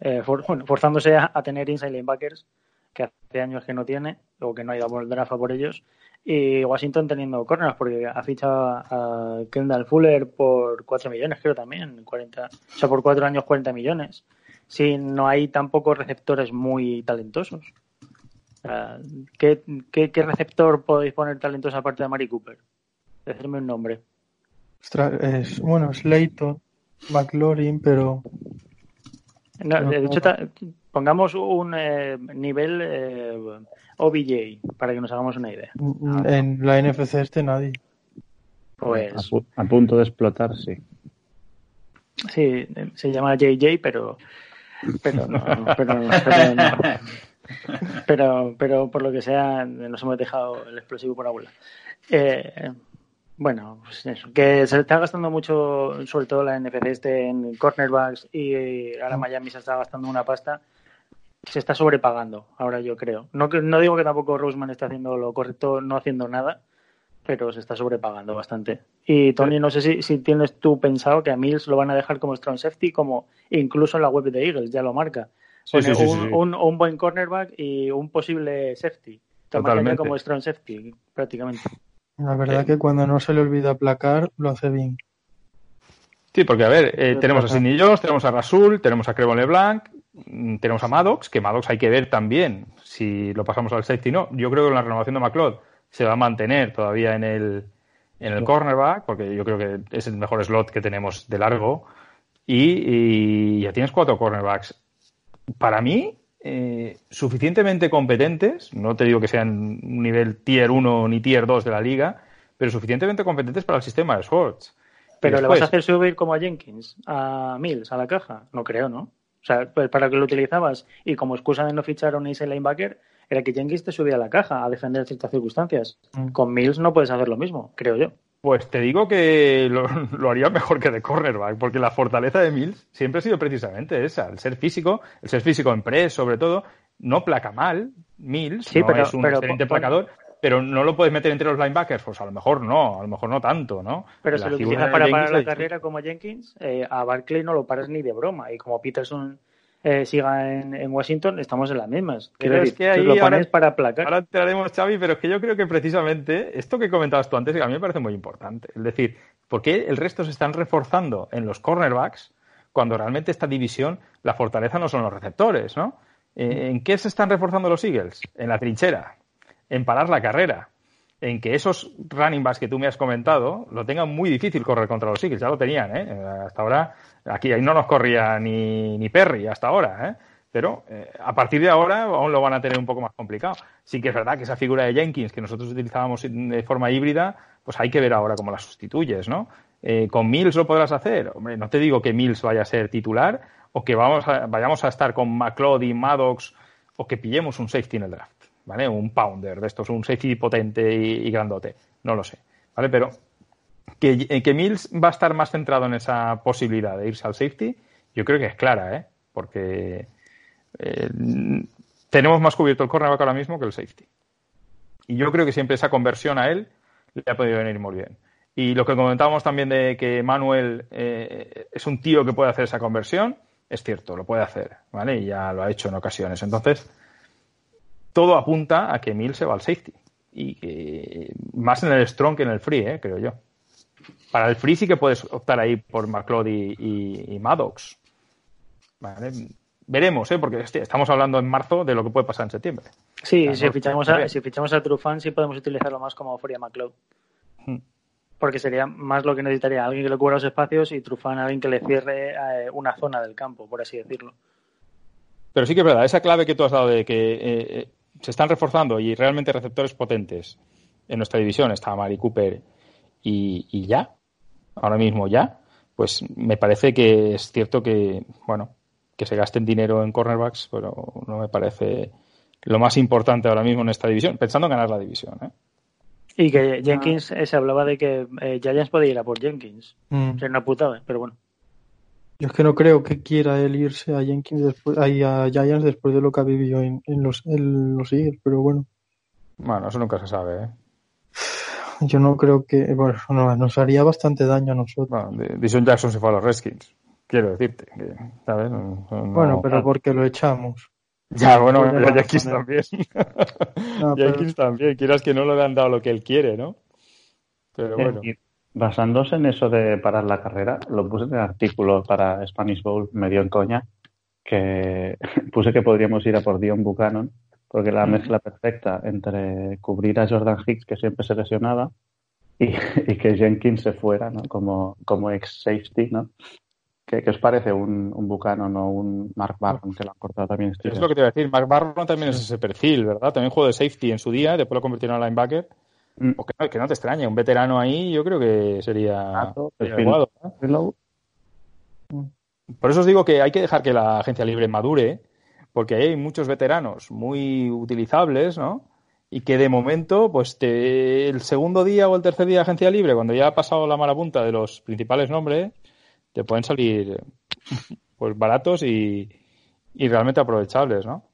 eh, for- bueno, forzándose a, a tener inside linebackers, que hace años que no tiene, o que no ha ido a por el draft a por ellos, y Washington teniendo corners, porque ha fichado a Kendall Fuller por 4 millones, creo también, 40, o sea, por 4 años 40 millones. Si no hay tampoco receptores muy talentosos. ¿qué, qué, qué receptor podéis poner talentoso aparte de Mari Cooper? Decirme un nombre. Ostras, es, bueno, Slayton, McLaurin, pero No, No, de no. hecho, ta- pongamos un eh, nivel eh, OBJ para que nos hagamos una idea. mm, en la NFC este nadie. A, Pues pu- a punto de explotar, sí. sí, se llama JJ, pero pero no, pero, pero, no. pero, pero por lo que sea nos hemos dejado el explosivo por abuela. Eh, bueno, pues eso, que se está gastando mucho, sobre todo la NFC este en cornerbacks y ahora Miami se está gastando una pasta. Se está sobrepagando, ahora yo creo. No, que- no digo que tampoco Roseman esté haciendo lo correcto, no haciendo nada, pero se está sobrepagando bastante. Y Tony, no sé si, si tienes tú pensado que a Mills lo van a dejar como strong safety, como incluso en la web de Eagles ya lo marca. Sí, Pone sí, sí, un, sí. Un, un buen cornerback y un posible safety. Totalmente. como strong safety, prácticamente. La verdad que cuando no se le olvida aplacar, lo hace bien. Sí, porque a ver, eh, tenemos a Sidney Jones, tenemos a Rasul, tenemos a Crevon LeBlanc, tenemos a Maddox, que Maddox hay que ver también si lo pasamos al safety no. Yo creo que la renovación de McLeod se va a mantener todavía en el, en el cornerback, porque yo creo que es el mejor slot que tenemos de largo. Y, y ya tienes cuatro cornerbacks. Para mí, eh, suficientemente competentes, no te digo que sean un nivel tier 1 ni tier 2 de la liga, pero suficientemente competentes para el sistema de. Y Pero le después- vas a hacer subir como a Jenkins, a Mills, a la caja. No creo, ¿no? O sea, pues para que lo utilizabas y como excusa de no fichar a un inside linebacker era que Jenkins te subía a la caja a defender ciertas circunstancias. Mm. Con Mills no puedes hacer lo mismo, creo yo. Pues te digo que lo, lo haría mejor que de cornerback, porque la fortaleza de Mills siempre ha sido precisamente esa, el ser físico, el ser físico en press sobre todo, no placa mal, Mills, Sí, no pero- es un pero excelente placador, pero no lo puedes meter entre los linebackers, pues a lo mejor no, a lo mejor no tanto, ¿no? Pero La si lo utilizas para Jenkins parar la carrera como Jenkins, eh, a Barkley no lo paras ni de broma. Y como Peterson eh, siga en, en Washington, estamos en las mismas. Quiero decir, que ahí lo ahora- pones para aplacar. Ahora entraremos, Xavi, pero es que yo creo que precisamente esto que comentabas tú antes, que a mí me parece muy importante. Es decir, ¿por qué el resto se están reforzando en los cornerbacks cuando realmente esta división, la fortaleza no son los receptores, ¿no? Eh, ¿En qué se están reforzando los Eagles? En la trinchera, en parar la carrera, en que esos running backs que tú me has comentado lo tengan muy difícil correr contra los Eagles. Ya lo tenían, ¿eh? Hasta ahora, aquí ahí no nos corría ni, ni Perry hasta ahora, ¿eh? Pero eh, a partir de ahora aún lo van a tener un poco más complicado. Sí que es verdad que esa figura de Jenkins que nosotros utilizábamos de forma híbrida, pues hay que ver ahora cómo la sustituyes, ¿no? Eh, ¿Con Mills lo podrás hacer? Hombre, no te digo que Mills vaya a ser titular o que vamos a- vayamos a estar con McLeod y Maddox o que pillemos un safety en el draft, ¿vale? Un pounder de estos, un safety potente y, grandote. No lo sé, ¿vale? Pero que, que Mills va a estar más centrado en esa posibilidad de irse al safety, yo creo que es clara, ¿eh? Porque eh, tenemos más cubierto el cornerback ahora mismo que el safety. Y yo creo que siempre esa conversión a él le ha podido venir muy bien. Y lo que comentábamos también de que Manuel eh, es un tío que puede hacer esa conversión, es cierto, lo puede hacer, ¿vale? Y ya lo ha hecho en ocasiones. Entonces, todo apunta a que Mills se va al safety. Y que más en el strong que en el free, ¿eh? creo yo. Para el free sí que puedes optar ahí por McLeod y, y- y Maddox. ¿Vale? Veremos, ¿eh? porque hostia, estamos hablando en marzo de lo que puede pasar en septiembre. Sí, si, fichamos a a, si fichamos a Trufan, sí podemos utilizarlo más como Furia McLeod. Hmm. Porque sería más lo que necesitaría alguien que le cubra los espacios y Trufan alguien que le cierre eh, una zona del campo, por así decirlo. Pero sí que es verdad, esa clave que tú has dado de que eh, se están reforzando y realmente receptores potentes en nuestra división, está Mari Cooper y, y ya, ahora mismo ya, pues me parece que es cierto que, bueno, que se gasten dinero en cornerbacks, pero no me parece lo más importante ahora mismo en esta división, pensando en ganar la división. ¿eh? Y que Jenkins, eh, se hablaba de que eh, Giants podía ir a por Jenkins. Mm. Sería una putada, pero bueno. Yo es que no creo que quiera él irse a Jenkins después, ahí a Giants después de lo que ha vivido en, en los, en los Eagles, pero bueno, Bueno, eso nunca se sabe. ¿eh? yo no creo que, bueno, no, nos haría bastante daño a nosotros. Bueno, de- Dishon Jackson se fue a los Redskins, quiero decirte. Que, ¿sabes? No- no- Bueno, pero porque lo echamos. Ya, bueno, pero ya Jenkins poner. también. Pero- Jenkins también, quieras que no le han dado lo que él quiere, ¿no? Pero bueno. Basándose en eso de parar la carrera, lo puse en el artículo para Spanish Bowl, medio en coña, que puse que podríamos ir a por Dion Buchanan, porque la mezcla perfecta entre cubrir a Jordan Hicks, que siempre se lesionaba, y, y que Jenkins se fuera, ¿no? Como, como ex safety, ¿no? ¿Qué, qué os parece un, un Buchanan o un Mark Barron que lo han cortado también? este Es lo que te iba a decir. Mark Barron también es ese perfil, ¿verdad? También jugó de safety en su día, después lo convirtieron en linebacker. Mm. O que, no, que no te extrañe, un veterano ahí yo creo que sería, adecuado, ¿eh? Reload. Por eso os digo que hay que dejar que la agencia libre madure, porque ahí hay muchos veteranos muy utilizables, ¿no? Y que de momento, pues te- el segundo día o el tercer día de agencia libre, cuando ya ha pasado la mala punta de los principales nombres, te pueden salir pues baratos y, y realmente aprovechables, ¿no?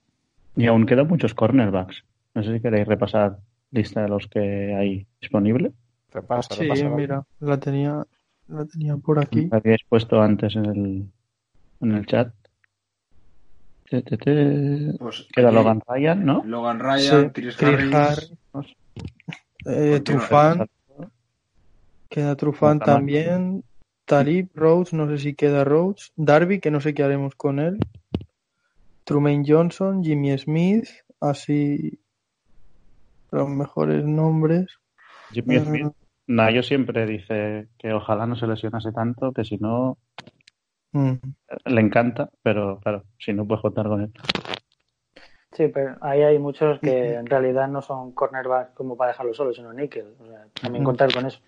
Y aún quedan muchos cornerbacks. No sé si queréis repasar lista de los que hay disponible. Repasa, Sí, mira, la tenía, la tenía por aquí. La habíais puesto antes en el, en el chat. Te, te, te. Pues Queda Logan Ryan, ¿no? Logan Ryan, Sí, Chris Chris Harris. Harris, eh, Continúa, Trufan, queda Trufan mal. también. Talib, Rhodes, no sé si queda Rhodes. Darby, que no sé qué haremos con él. Trumaine Johnson, Jimmy Smith, así los mejores nombres. Jimmy. Smith. Nayo siempre dice que ojalá no se lesionase tanto, que si no Mm. le encanta, pero claro, si no puedes contar con él. Sí, pero ahí hay muchos que en realidad no son cornerbacks como para dejarlo solo, sino níquel. O sea, también Mm. contar con eso.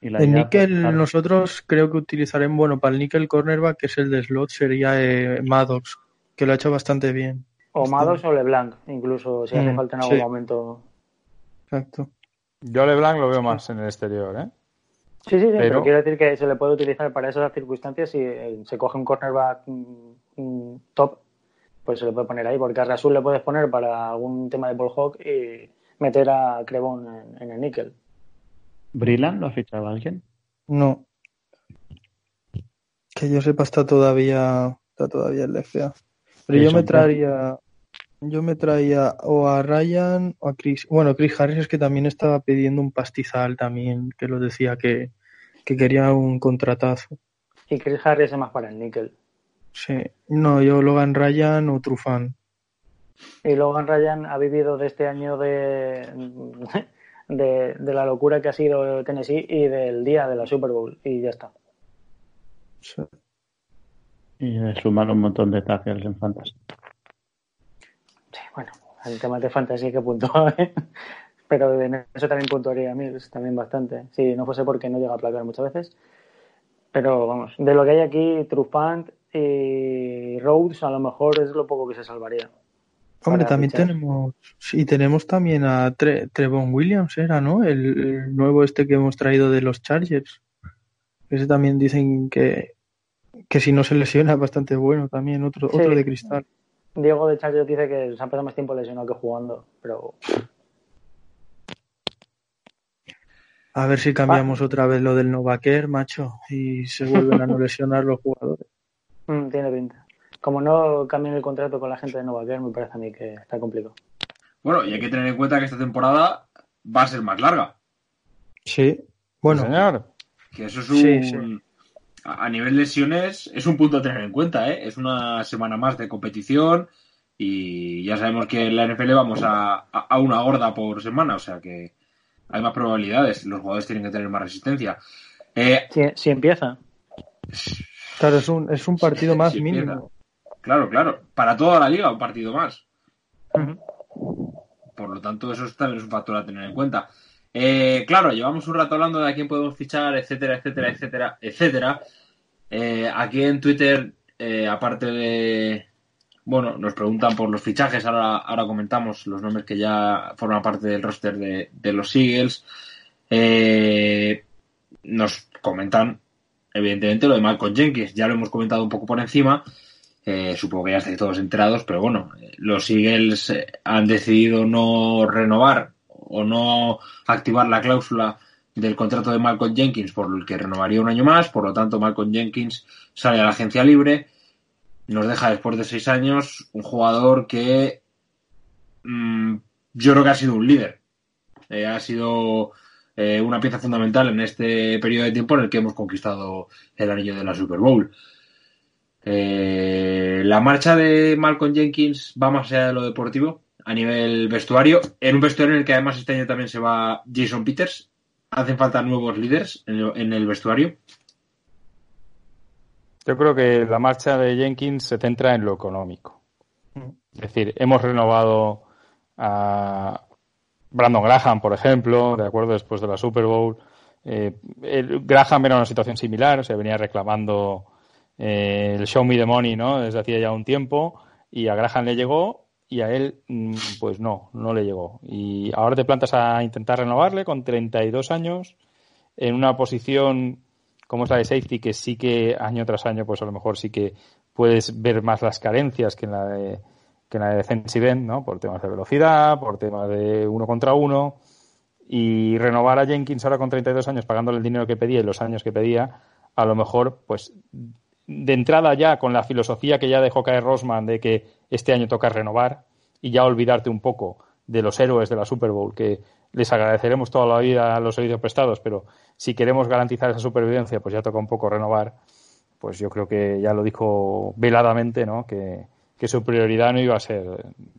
Y la El níquel, nosotros creo que utilizaremos, bueno, para el níquel cornerback, que es el de slot, sería eh, Maddox, que lo ha hecho bastante bien. O Maddox o LeBlanc, incluso si hace Mm, falta en algún sí. momento. Exacto. Yo a LeBlanc lo veo más en el exterior, ¿eh? Sí, sí, sí, pero... Pero- quiero decir que se le puede utilizar para esas circunstancias si eh, se coge un cornerback mm, top, pues se le puede poner ahí, porque a Rasul le puedes poner para algún tema de ball hawk y meter a Crebón en, en el níquel. ¿Brillan lo ha fichado alguien? No. Que yo sepa está todavía está todavía en la FA. Pero yo me traería yo me traía o a Ryan o a Chris. Bueno, Chris Harris es que también estaba pidiendo un pastizal también, que lo decía que, que quería un contratazo. Y Chris Harris es más para el níquel. Sí. No, yo Logan Ryan o Trufan. Y Logan Ryan ha vivido de este año de, de, de la locura que ha sido Tennessee y del día de la Super Bowl. Y ya está. Sí. Y le suman un montón de tackles en fantasy. Bueno, el tema de fantasy que puntuó, ¿eh? pero en eso también puntuaría a mí, también bastante. Si no fuese porque no llega a placar muchas veces. Pero vamos, de lo que hay aquí, Trufant y Rhodes a lo mejor es lo poco que se salvaría. Hombre, también fichar. tenemos, sí, tenemos también a Tre- Trevon Williams, era, ¿no? El, el nuevo este que hemos traído de los Chargers. Ese también dicen que, que si no se lesiona es bastante bueno también, otro, Sí. otro de cristal. Diego de Chargers dice que se ha pasado más tiempo lesionado que jugando, pero A ver si cambiamos otra vez lo del Novaker, macho, y se vuelven a no lesionar los jugadores. mm, tiene pinta. Como no cambien el contrato con la gente de Novacare, me parece a mí que está complicado. Bueno, y hay que tener en cuenta que esta temporada va a ser más larga. Sí, bueno, señor. Que eso es un. Sí, sí. A nivel lesiones, es un punto a tener en cuenta, ¿eh? Es una semana más de competición y ya sabemos que en la NFL vamos a, a- a una gorda por semana, o sea que hay más probabilidades. Los jugadores tienen que tener más resistencia. Eh, Si, si empieza, claro, es un, es un partido más mínimo. claro, claro. Para toda la liga, un partido más. Por lo tanto, eso también es un factor a tener en cuenta. Eh, claro, llevamos un rato hablando de a quién podemos fichar, etcétera, etcétera, etcétera, etcétera. Eh, aquí en Twitter, eh, aparte de. Bueno, nos preguntan por los fichajes, ahora, ahora comentamos los nombres que ya forman parte del roster de, los Eagles. Eh, nos comentan, evidentemente, lo de Malcolm Jenkins, ya lo hemos comentado un poco por encima. Eh, supongo que ya estáis todos enterados, pero bueno, los Eagles han decidido no renovar o no activar la cláusula del contrato de Malcolm Jenkins por el que renovaría un año más, por lo tanto Malcolm Jenkins sale a la agencia libre, nos deja después de seis años un jugador que mm, yo creo que ha sido un líder, Eh, ha sido eh, una pieza fundamental en este periodo de tiempo en el que hemos conquistado el anillo de la Super Bowl. Eh, la marcha de Malcolm Jenkins va más allá de lo deportivo a nivel vestuario, en un vestuario en el que además este año también se va Jason Peters. Hacen falta nuevos líderes en el, vestuario. Yo creo que la marcha de Jenkins se centra en lo económico. Es decir, hemos renovado a Brandon Graham, por ejemplo, de acuerdo, después de la Super Bowl. Eh, el- Graham era una situación similar, o sea, venía reclamando eh, el Show Me the Money, ¿no? Desde hacía ya un tiempo, y a Graham le llegó y a él, mm, pues no, no le llegó. Y ahora te plantas a intentar renovarle con 32 años en una posición como es la de safety, que sí que año tras año, pues a lo mejor sí que puedes ver más las carencias que en la de, que en la de defensive ¿no? Por temas de velocidad, por temas de uno contra uno. Y renovar a Jenkins ahora con 32 años, pagándole el dinero que pedía y los años que pedía, a lo mejor, pues, de entrada ya con la filosofía que ya dejó caer Rosman de que este año toca renovar y ya olvidarte un poco de los héroes de la Super Bowl, que les agradeceremos toda la vida a los servicios prestados, pero si queremos garantizar esa supervivencia, pues ya toca un poco renovar. Pues yo creo que ya lo dijo veladamente, ¿no? Que, su prioridad no iba a ser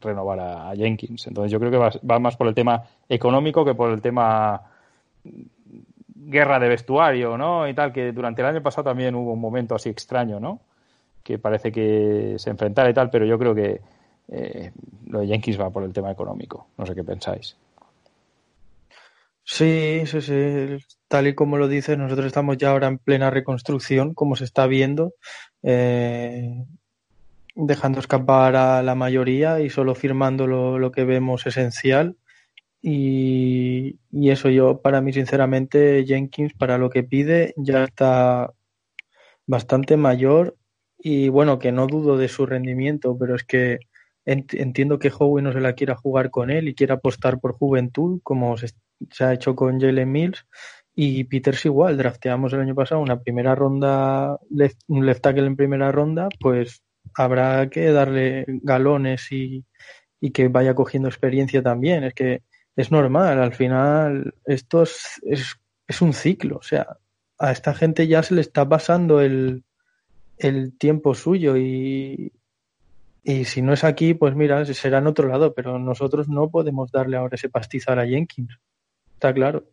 renovar a, Jenkins. Entonces yo creo que va más por el tema económico que por el tema guerra de vestuario, ¿no? Y tal, que durante el año pasado también hubo un momento así extraño, ¿no? Que parece que se enfrentara y tal, pero yo creo que eh, lo de Jenkins va por el tema económico. No sé qué pensáis. Sí, sí, sí. Tal y como lo dices, nosotros estamos ya ahora en plena reconstrucción, como se está viendo, eh, dejando escapar a la mayoría y solo firmando lo, lo que vemos esencial. Y, y eso yo, para mí, sinceramente, Jenkins, para lo que pide, ya está bastante mayor y bueno, que no dudo de su rendimiento, pero es que ent- entiendo que Howie no se la quiera jugar con él y quiera apostar por juventud, como se, se ha hecho con Jalen Mills. Y Peters igual, drafteamos el año pasado una primera ronda, left- un left tackle en primera ronda, pues habrá que darle galones y, y que vaya cogiendo experiencia también. Es que es normal, al final esto es, es, es un ciclo, o sea, a esta gente ya se le está pasando el, el tiempo suyo y, y si no es aquí, pues mira, será en otro lado, pero nosotros no podemos darle ahora ese pastizal a Jenkins. Está claro.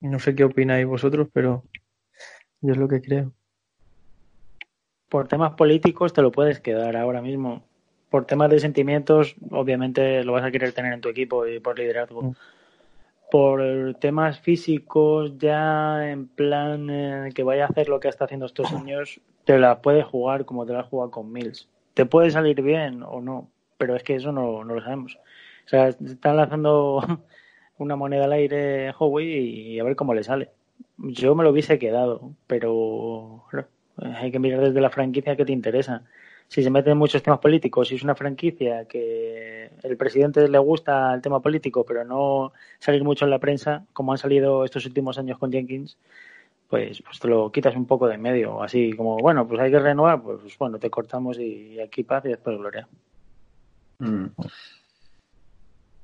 No sé qué opináis vosotros, pero yo es lo que creo. Por temas políticos te lo puedes quedar ahora mismo. Por temas de sentimientos, obviamente lo vas a querer tener en tu equipo y por liderazgo. Mm. Por temas físicos, ya en plan eh, que vaya a hacer lo que está haciendo estos años, te la puedes jugar como te la has jugado con Mills. Te puede salir bien o no, pero es que eso no, no lo sabemos. O sea, están lanzando una moneda al aire Howie y a ver cómo le sale. Yo me lo hubiese quedado, pero hay que mirar desde la franquicia que te interesa. Si se meten muchos temas políticos, si es una franquicia que el presidente le gusta el tema político, pero no salir mucho en la prensa, como han salido estos últimos años con Jenkins, pues, pues te lo quitas un poco de en medio. Así como, bueno, pues hay que renovar, pues bueno, te cortamos y aquí paz y después gloria. Mm.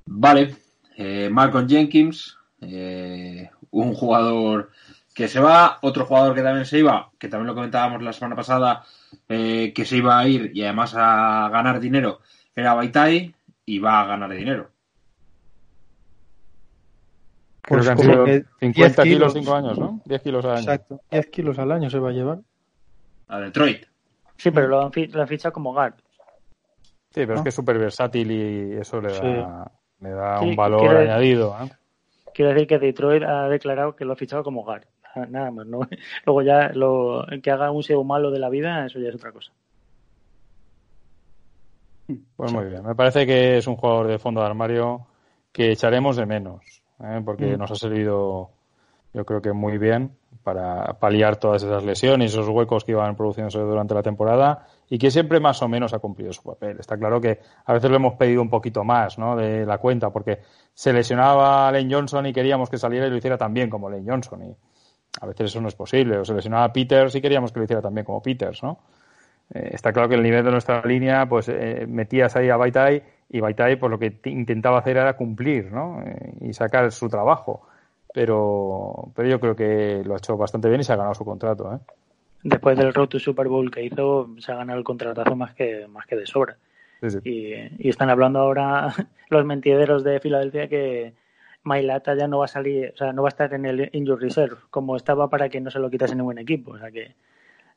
Vale, eh, Jenkins, eh, un jugador que se va, otro jugador que también se iba, que también lo comentábamos la semana pasada, eh, que se iba a ir y además a ganar dinero, era Baitai y va a ganar dinero. Creo Pues que han sido que 50 10 kilos, kilos. 5 años, ¿no? 10 kilos al año. Exacto. 10 kilos al año se va a llevar. A Detroit. Sí, pero lo han, fi- lo han fichado como guard. Sí, pero es que es súper versátil y eso le da, le da Sí, un valor añadido. ¿eh? Quiero decir que Detroit ha declarado que lo ha fichado como guard. Nada más, ¿no? Luego ya lo que haga un SEO malo de la vida, eso ya es otra cosa. Pues muy bien. Me parece que es un jugador de fondo de armario que echaremos de menos, ¿eh? porque Mm. nos ha servido, yo creo que muy bien para paliar todas esas lesiones, esos huecos que iban produciéndose durante la temporada y que siempre más o menos ha cumplido su papel. Está claro que a veces lo hemos pedido un poquito más ¿no? de la cuenta porque se lesionaba a Lane Johnson y queríamos que saliera y lo hiciera tan bien como Lane Johnson y a veces eso no es posible. O se lesionaba a Peters y queríamos que lo hiciera también como Peters, ¿no? Eh, está claro que el nivel de nuestra línea, pues eh, metías ahí a Baitai y Baitai, pues lo que intentaba hacer era cumplir, ¿no? Eh, y sacar su trabajo. Pero, pero yo creo que lo ha hecho bastante bien y se ha ganado su contrato, ¿eh? Después del Road to Super Bowl que hizo, se ha ganado el contratazo más que, más que de sobra. Sí, sí. Y, y están hablando ahora los mentideros de Filadelfia que Mailata ya no va a salir, o sea, no va a estar en el Injury Reserve, como estaba para que no se lo quitase ningún equipo. O sea que.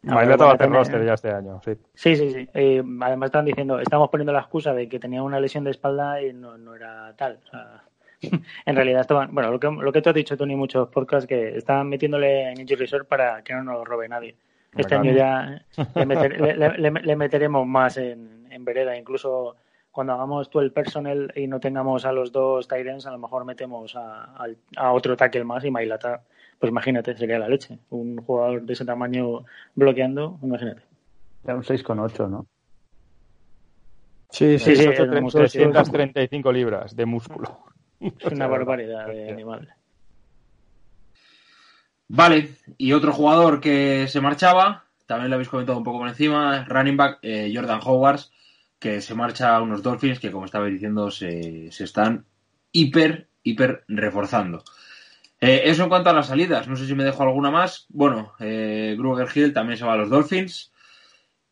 Mailata va a hacer tener- roster ya este año, sí. Sí, sí, sí. Eh, además están diciendo, estamos poniendo la excusa de que tenía una lesión de espalda y no, no era tal. O sea, en realidad estaban, bueno, lo que, lo que tú has dicho, Tony, muchos podcasts, que estaban metiéndole en Injury Reserve para que no nos lo robe nadie. Este año ya le, meter- le- le- le- le meteremos más en, en vereda. Incluso cuando hagamos tú el personnel y no tengamos a los dos Tyrants, a lo mejor metemos a, otro tackle más y Mailata, pues imagínate, sería la leche. Un jugador de ese tamaño bloqueando, imagínate. Era un 6,8, ¿no? Sí, Sí, sí, Ocho- es monstruoso. 335 libras de músculo. Es una barbaridad de animal. Vale, y otro jugador que se marchaba, también lo habéis comentado un poco por encima, running back eh, Jordan Howard, que se marcha a unos Dolphins que, como estabais diciendo, se, se están hiper, hiper reforzando. Eh, eso en cuanto a las salidas, no sé si me dejo alguna más. Bueno, eh, Gruger Hill también se va a los Dolphins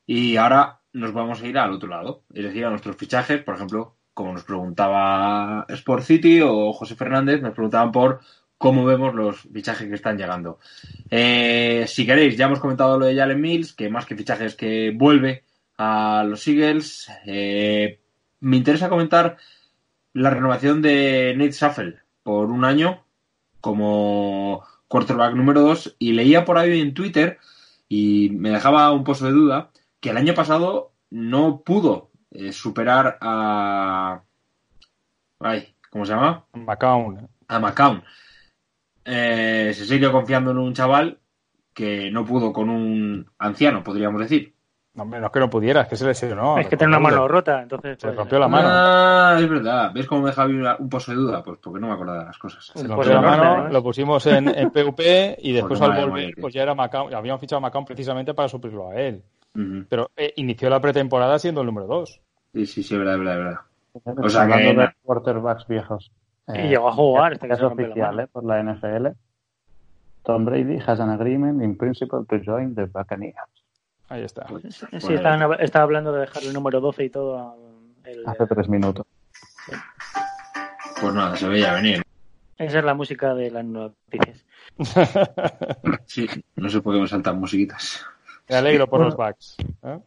y ahora nos vamos a ir al otro lado, es decir, a nuestros fichajes, por ejemplo, como nos preguntaba Sport City o José Fernández, nos preguntaban por cómo vemos los fichajes que están llegando. Eh, si queréis, ya hemos comentado lo de Jalen Mills, que más que fichajes que vuelve a los Eagles. Eh, me interesa comentar la renovación de Nate Shuffle por un año como quarterback número 2 y leía por ahí en Twitter y me dejaba un pozo de duda que el año pasado no pudo eh, superar a. Ay, ¿Cómo se llama? McCown. A McCown. Eh, se siguió confiando en un chaval que no pudo con un anciano, podríamos decir. No, hombre, no es que no pudiera, es que se lesionó. es que tiene una mano rota, entonces. Se pues, rompió la mano. Ah, es verdad. ¿Ves cómo me deja abrir un pozo de duda? Pues porque no me acordaba de las cosas. Se Pues rompió la no, mano, no, lo pusimos en, en PvP y después al volver, pues ya era McCown. Habíamos fichado a McCown precisamente para suplirlo a él. Pero eh, inició la pretemporada siendo el número 2. Sí, sí, sí, es verdad, es verdad, es verdad. O O sea que- Hablando de quarterbacks viejos. Y llegó a jugar hasta que es se rompió la oficial. ¿eh? Por la NFL. Tom Brady has an agreement in principle to join the Buccaneers. Ahí está. Sí, estaba, estaba hablando de dejar el número 12 y todo. a- el- Hace tres minutos. Pues nada, se veía venir. esa es la música de las noticias. Sí, no sé por qué me saltan musiquitas. Me alegro por los backs. ¿eh?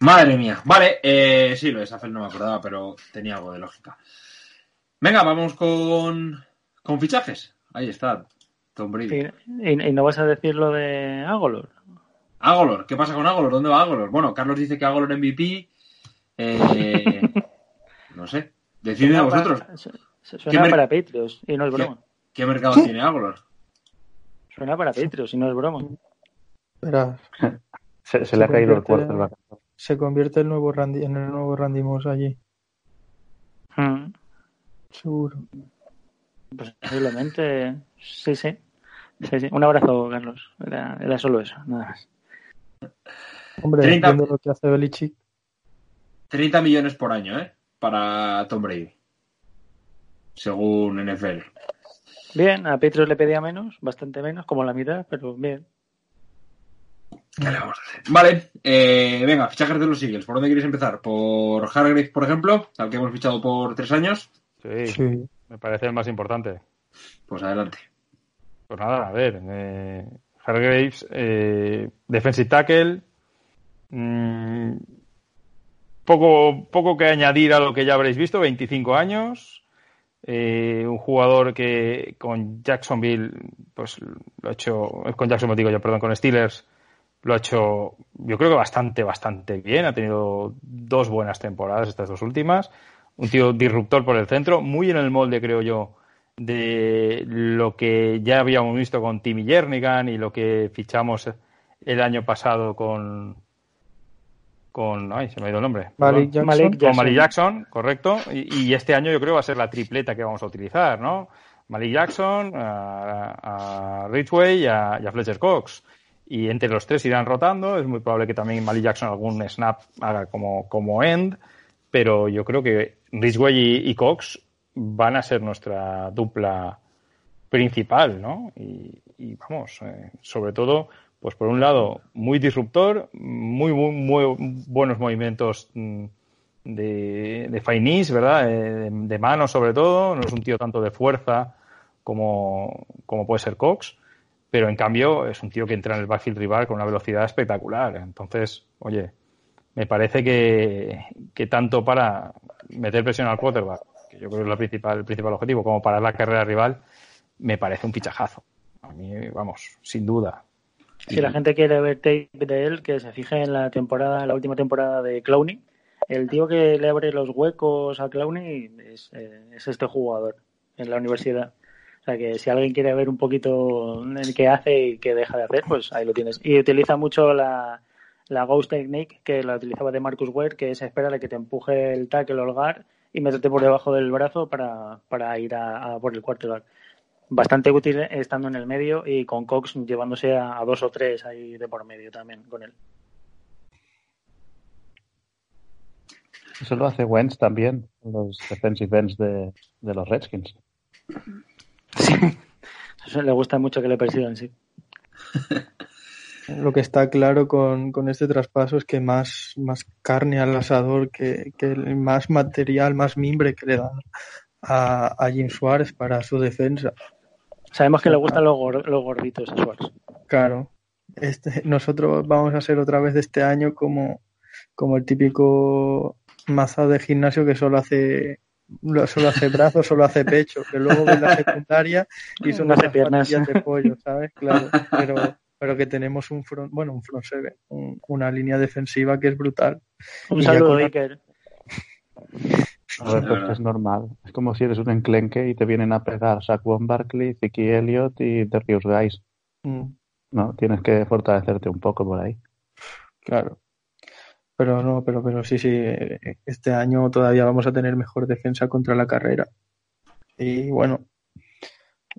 Madre mía. Vale, eh, sí, lo de Safel no me acordaba, pero tenía algo de lógica. Venga, vamos con, con fichajes. Ahí está, Tom Brady. Y, y- y no vas a decir lo de Agolor. Agolor, ¿qué pasa con Agolor? ¿Dónde va Agolor? Bueno, Carlos dice que Agolor MVP. Eh, no sé. Decidme vosotros. Su- su- ¿Qué Suena para Patriots y no es ¿Qué, broma. qué mercado tiene Agolor? Suena para Patriots y no es broma. Espera, Se, se le ha caído el quarterback. se convierte el nuevo Randy, en el nuevo Randy Moss allí, Mm, seguro. Pues posiblemente. Sí, sí. Sí, sí. Un abrazo, Carlos. Era, era solo eso, nada más. Hombre, 30. viendo lo que hace Belichick, 30 millones por año, ¿eh? Para Tom Brady. Según NFL. Bien, a Patriots le pedía menos, bastante menos, como la mitad, pero bien. ¿Qué le vamos a hacer? Vale, eh, venga, fichajes de los Eagles. ¿Por dónde queréis empezar? ¿Por Hargrave, por ejemplo? Al que hemos fichado por tres años. Sí, sí. me parece el más importante. Pues adelante. Pues nada, a ver. Eh, Hargraves, eh, defensive tackle. mm, poco, poco que añadir a lo que ya habréis visto, 25 años. eh, un jugador que con Jacksonville, pues lo ha hecho, con Jacksonville digo yo, perdón, con Steelers, lo ha hecho, yo creo que bastante, bastante bien. Ha tenido dos buenas temporadas, estas dos últimas. Un tío disruptor por el centro, muy en el molde, creo yo, de lo que ya habíamos visto con Timmy Jernigan y lo que fichamos el año pasado con. con ay, se me ha ido el nombre. Malik. Jackson. Malik Con Malik Jackson, correcto. Y, y este año yo creo que va a ser la tripleta que vamos a utilizar, ¿no? Malik Jackson, a, a Ridgway y a, y a Fletcher Cox. Y entre los tres irán rotando. Es muy probable que también Malik Jackson algún snap haga como, como end. Pero yo creo que Ridgway y, y Cox van a ser nuestra dupla principal, ¿no? Y, y vamos, eh, sobre todo, pues por un lado, muy disruptor, muy, muy, muy buenos movimientos mm, de, de Fainis, ¿verdad? Eh, de, mano sobre todo, no es un tío tanto de fuerza como, como puede ser Cox, pero en cambio es un tío que entra en el backfield rival con una velocidad espectacular. Entonces, oye, me parece que, que tanto para meter presión al quarterback, que yo creo que es la principal, el principal objetivo, como para la carrera rival, me parece un fichajazo. A mí, vamos, sin duda. Si la gente quiere ver tape de él, que se fije en la temporada, la última temporada de Clowney. El tío que le abre los huecos a Clowney es, eh, es este jugador en la universidad. O sea que si alguien quiere ver un poquito el que hace y qué deja de hacer, pues ahí lo tienes. Y utiliza mucho la, la Ghost Technique que la utilizaba de Marcus Ware, que es esperar a que te empuje el tackle guard y meterte por debajo del brazo para, para ir a, a por el quarterback bastante útil estando en el medio y con Cox llevándose a, a dos o tres ahí de por medio también con él. Eso lo hace Wentz también, los defensive ends de, de los Redskins. Eso le gusta mucho que le persigan, sí. Lo que está claro con, con este traspaso es que más, más carne al asador, que, que más material, más mimbre que le dan a, a Jim Suárez para su defensa. Sabemos que le gustan los, gor- los gorditos a Schwartz. Claro. Este, nosotros vamos a ser otra vez de este año como, como el típico maza de gimnasio que solo hace solo hace brazos, solo hace pecho, que luego ves la secundaria y son No hace piernas. de pollo, ¿sabes? Claro, pero pero que tenemos un front, bueno, un front seven, un- una línea defensiva que es brutal. Un Y saludo, Iker. A ver, pues es normal. Es como si eres un enclenque y te vienen a pegar Saquon Barkley, Ziki Elliott y Darius Guys. Mm, No, tienes que fortalecerte un poco por ahí. claro. Pero no, pero, pero sí, sí, este año todavía vamos a tener mejor defensa contra la carrera. Y bueno,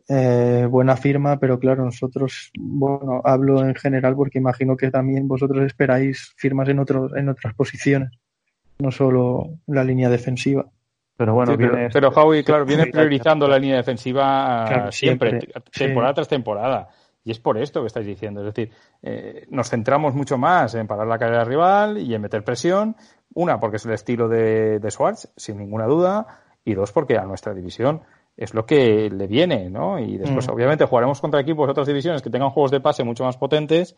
eh, buena firma, pero claro, nosotros, bueno, hablo en general porque imagino que también vosotros esperáis firmas en otros, en otras posiciones, no solo la línea defensiva. Pero bueno, Sí, viene pero Howie, claro, viene priorizando la línea defensiva Claro, siempre, siempre, te- sí. temporada tras temporada. Y es por esto que estáis diciendo. Es decir, eh, nos centramos mucho más en parar la carrera rival y en meter presión. Una, porque es el estilo de, de Schwartz, sin ninguna duda. Y dos, porque a nuestra división es lo que le viene, ¿no? Y después, Mm. obviamente, jugaremos contra equipos de otras divisiones que tengan juegos de pase mucho más potentes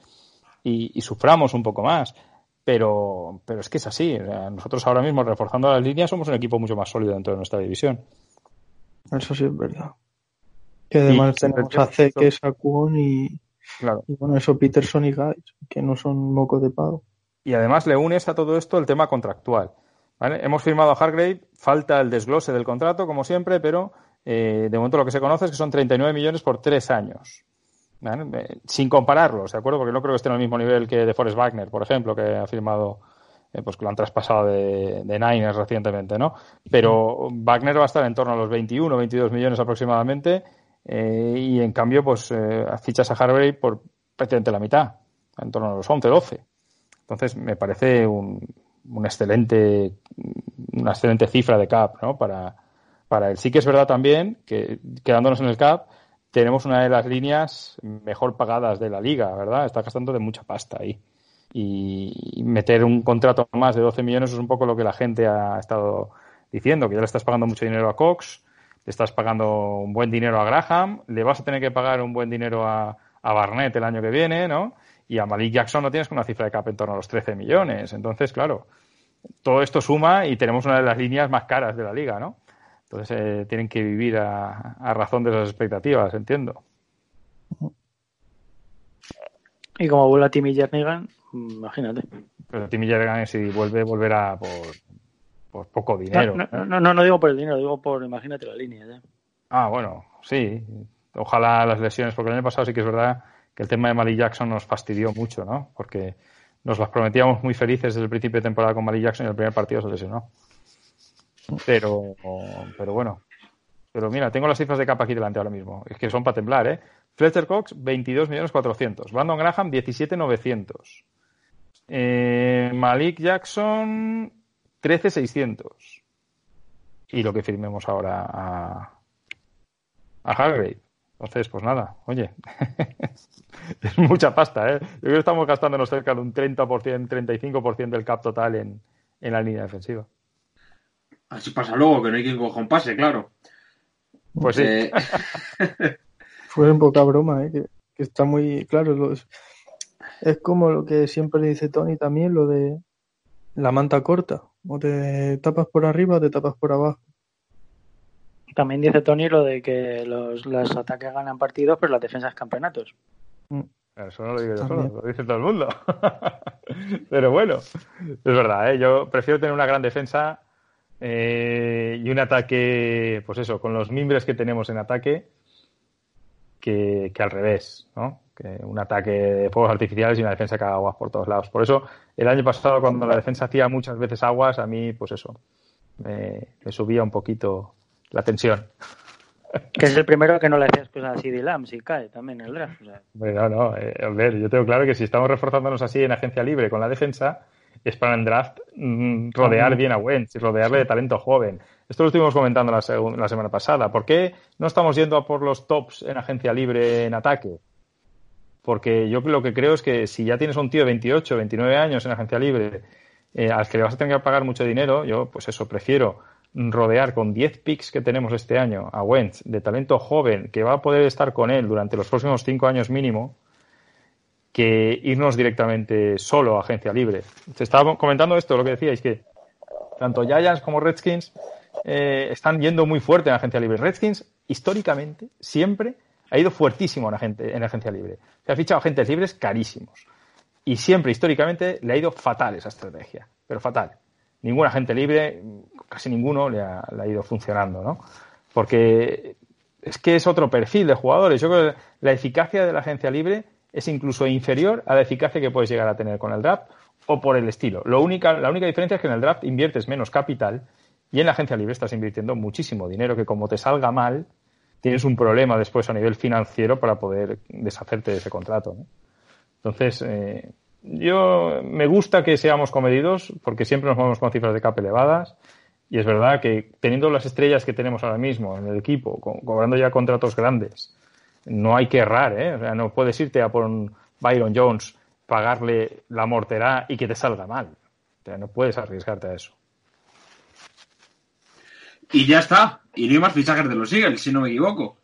y, y suframos un poco más. Pero, pero es que es así. O sea, nosotros ahora mismo, reforzando las líneas, somos un equipo mucho más sólido dentro de nuestra división. Eso sí es verdad. Que además Y- tenemos a Zeke, Saquon y, Claro. y bueno, eso Peterson y Guys, que no son moco de pago. Y además le unes a todo esto el tema contractual. ¿vale? Hemos firmado a Hargrave, falta el desglose del contrato, como siempre, pero eh, de momento lo que se conoce es que son 39 millones por tres años. Eh, sin compararlos, ¿de acuerdo? Porque no creo que estén al mismo nivel que de Forrest Wagner, por ejemplo, que ha firmado, eh, pues que lo han traspasado de, de Niners recientemente, ¿no? Pero Wagner va a estar en torno a los 21, 22 millones aproximadamente, eh, y en cambio, pues fichas a Hargrave por prácticamente la mitad, en torno a los 11, 12. Entonces, me parece un, un excelente, una excelente cifra de cap, ¿no? Para, para él. Sí que es verdad también que, quedándonos en el cap, tenemos una de las líneas mejor pagadas de la liga, ¿verdad? Está gastando de mucha pasta ahí. Y meter un contrato más de 12 millones es un poco lo que la gente ha estado diciendo, que ya le estás pagando mucho dinero a Cox, le estás pagando un buen dinero a Graham, le vas a tener que pagar un buen dinero a, a Barnett el año que viene, ¿no? Y a Malik Jackson no tienes con una cifra de cap en torno a los 13 millones. Entonces, claro, todo esto suma y tenemos una de las líneas más caras de la liga, ¿no? Entonces eh, tienen que vivir a, a razón de esas expectativas, entiendo. Y como vuelve Timmy Jernigan, imagínate. Pero Timmy Jernigan, si vuelve, volverá por, por poco dinero. No, ¿eh? no, no, no, no digo por el dinero, digo por, imagínate la línea. ya. Ah, bueno, sí. Ojalá las lesiones, porque el año pasado sí que es verdad que el tema de Malik Jackson nos fastidió mucho, ¿no? Porque nos las prometíamos muy felices desde el principio de temporada con Malik Jackson y el primer partido se lesionó. Pero, pero bueno. Pero mira, tengo las cifras de capa aquí delante ahora mismo. Es que son para temblar, ¿eh? Fletcher Cox, 22 millones 400. Brandon Graham, 17 900. Eh, Malik Jackson, 13 600. Y lo que firmemos ahora a, a Hargrave. Entonces, pues nada, oye, es mucha pasta, ¿eh? Yo creo que estamos gastándonos cerca de un 30%, 35% del cap total en, en la línea defensiva. Así pasa luego, que no hay quien coja un pase, claro. Pues sí. Eh, Fue en poca broma, ¿eh? que, que está muy claro. los- es como lo que siempre dice Tony también, lo de la manta corta. O te tapas por arriba o te tapas por abajo. También dice Tony lo de que los, los ataques ganan partidos, pero las defensas campeonatos. Eso no lo digo yo También. solo, lo dice todo el mundo. Pero bueno, es verdad, ¿eh? yo prefiero tener una gran defensa eh, y un ataque, pues eso, con los mimbres que tenemos en ataque, que, que al revés, ¿no? Que un ataque de fuegos artificiales y una defensa que haga aguas por todos lados. Por eso, el año pasado, cuando la defensa hacía muchas veces aguas, a mí, pues eso, me, me subía un poquito la tensión. Que es el primero que no le hacías cosas así de Lam, si cae también el draft. O sea, Bueno, no, eh, a ver, yo tengo claro que si estamos reforzándonos así en agencia libre con la defensa, es para en draft mm, rodear bien a Wentz y rodearle de talento joven. Esto lo estuvimos comentando la, la semana pasada. ¿Por qué no estamos yendo a por los tops en agencia libre en ataque? Porque yo lo que creo es que si ya tienes un tío de 28, 29 años en agencia libre, eh, al que le vas a tener que pagar mucho dinero, yo pues eso, prefiero rodear con 10 picks que tenemos este año a Wentz de talento joven que va a poder estar con él durante los próximos 5 años mínimo que irnos directamente solo a agencia libre. Se estaba comentando esto, lo que decíais, que tanto Giants como Redskins eh, están yendo muy fuerte en agencia libre. Redskins, históricamente, siempre ha ido fuertísimo en, agente, en agencia libre. Se ha fichado agentes libres carísimos. Y siempre, históricamente, le ha ido fatal esa estrategia. Pero fatal. Ningún agente libre, casi ninguno, le ha, le ha ido funcionando, ¿no? Porque es que es otro perfil de jugadores. Yo creo que la eficacia de la agencia libre es incluso inferior a la eficacia que puedes llegar a tener con el draft o por el estilo. Lo única, la única diferencia es que en el draft inviertes menos capital y en la agencia libre estás invirtiendo muchísimo dinero que como te salga mal, tienes un problema después a nivel financiero para poder deshacerte de ese contrato. Entonces, eh, yo me gusta que seamos comedidos porque siempre nos movemos con cifras de cap elevadas y es verdad que teniendo las estrellas que tenemos ahora mismo en el equipo, co- cobrando ya contratos grandes, no hay que errar, ¿eh? O sea, no puedes irte a por un Byron Jones, pagarle la morterá y que te salga mal. O sea, no puedes arriesgarte a eso. Y ya está. Y no hay más fichajes de los Eagles, si no me equivoco.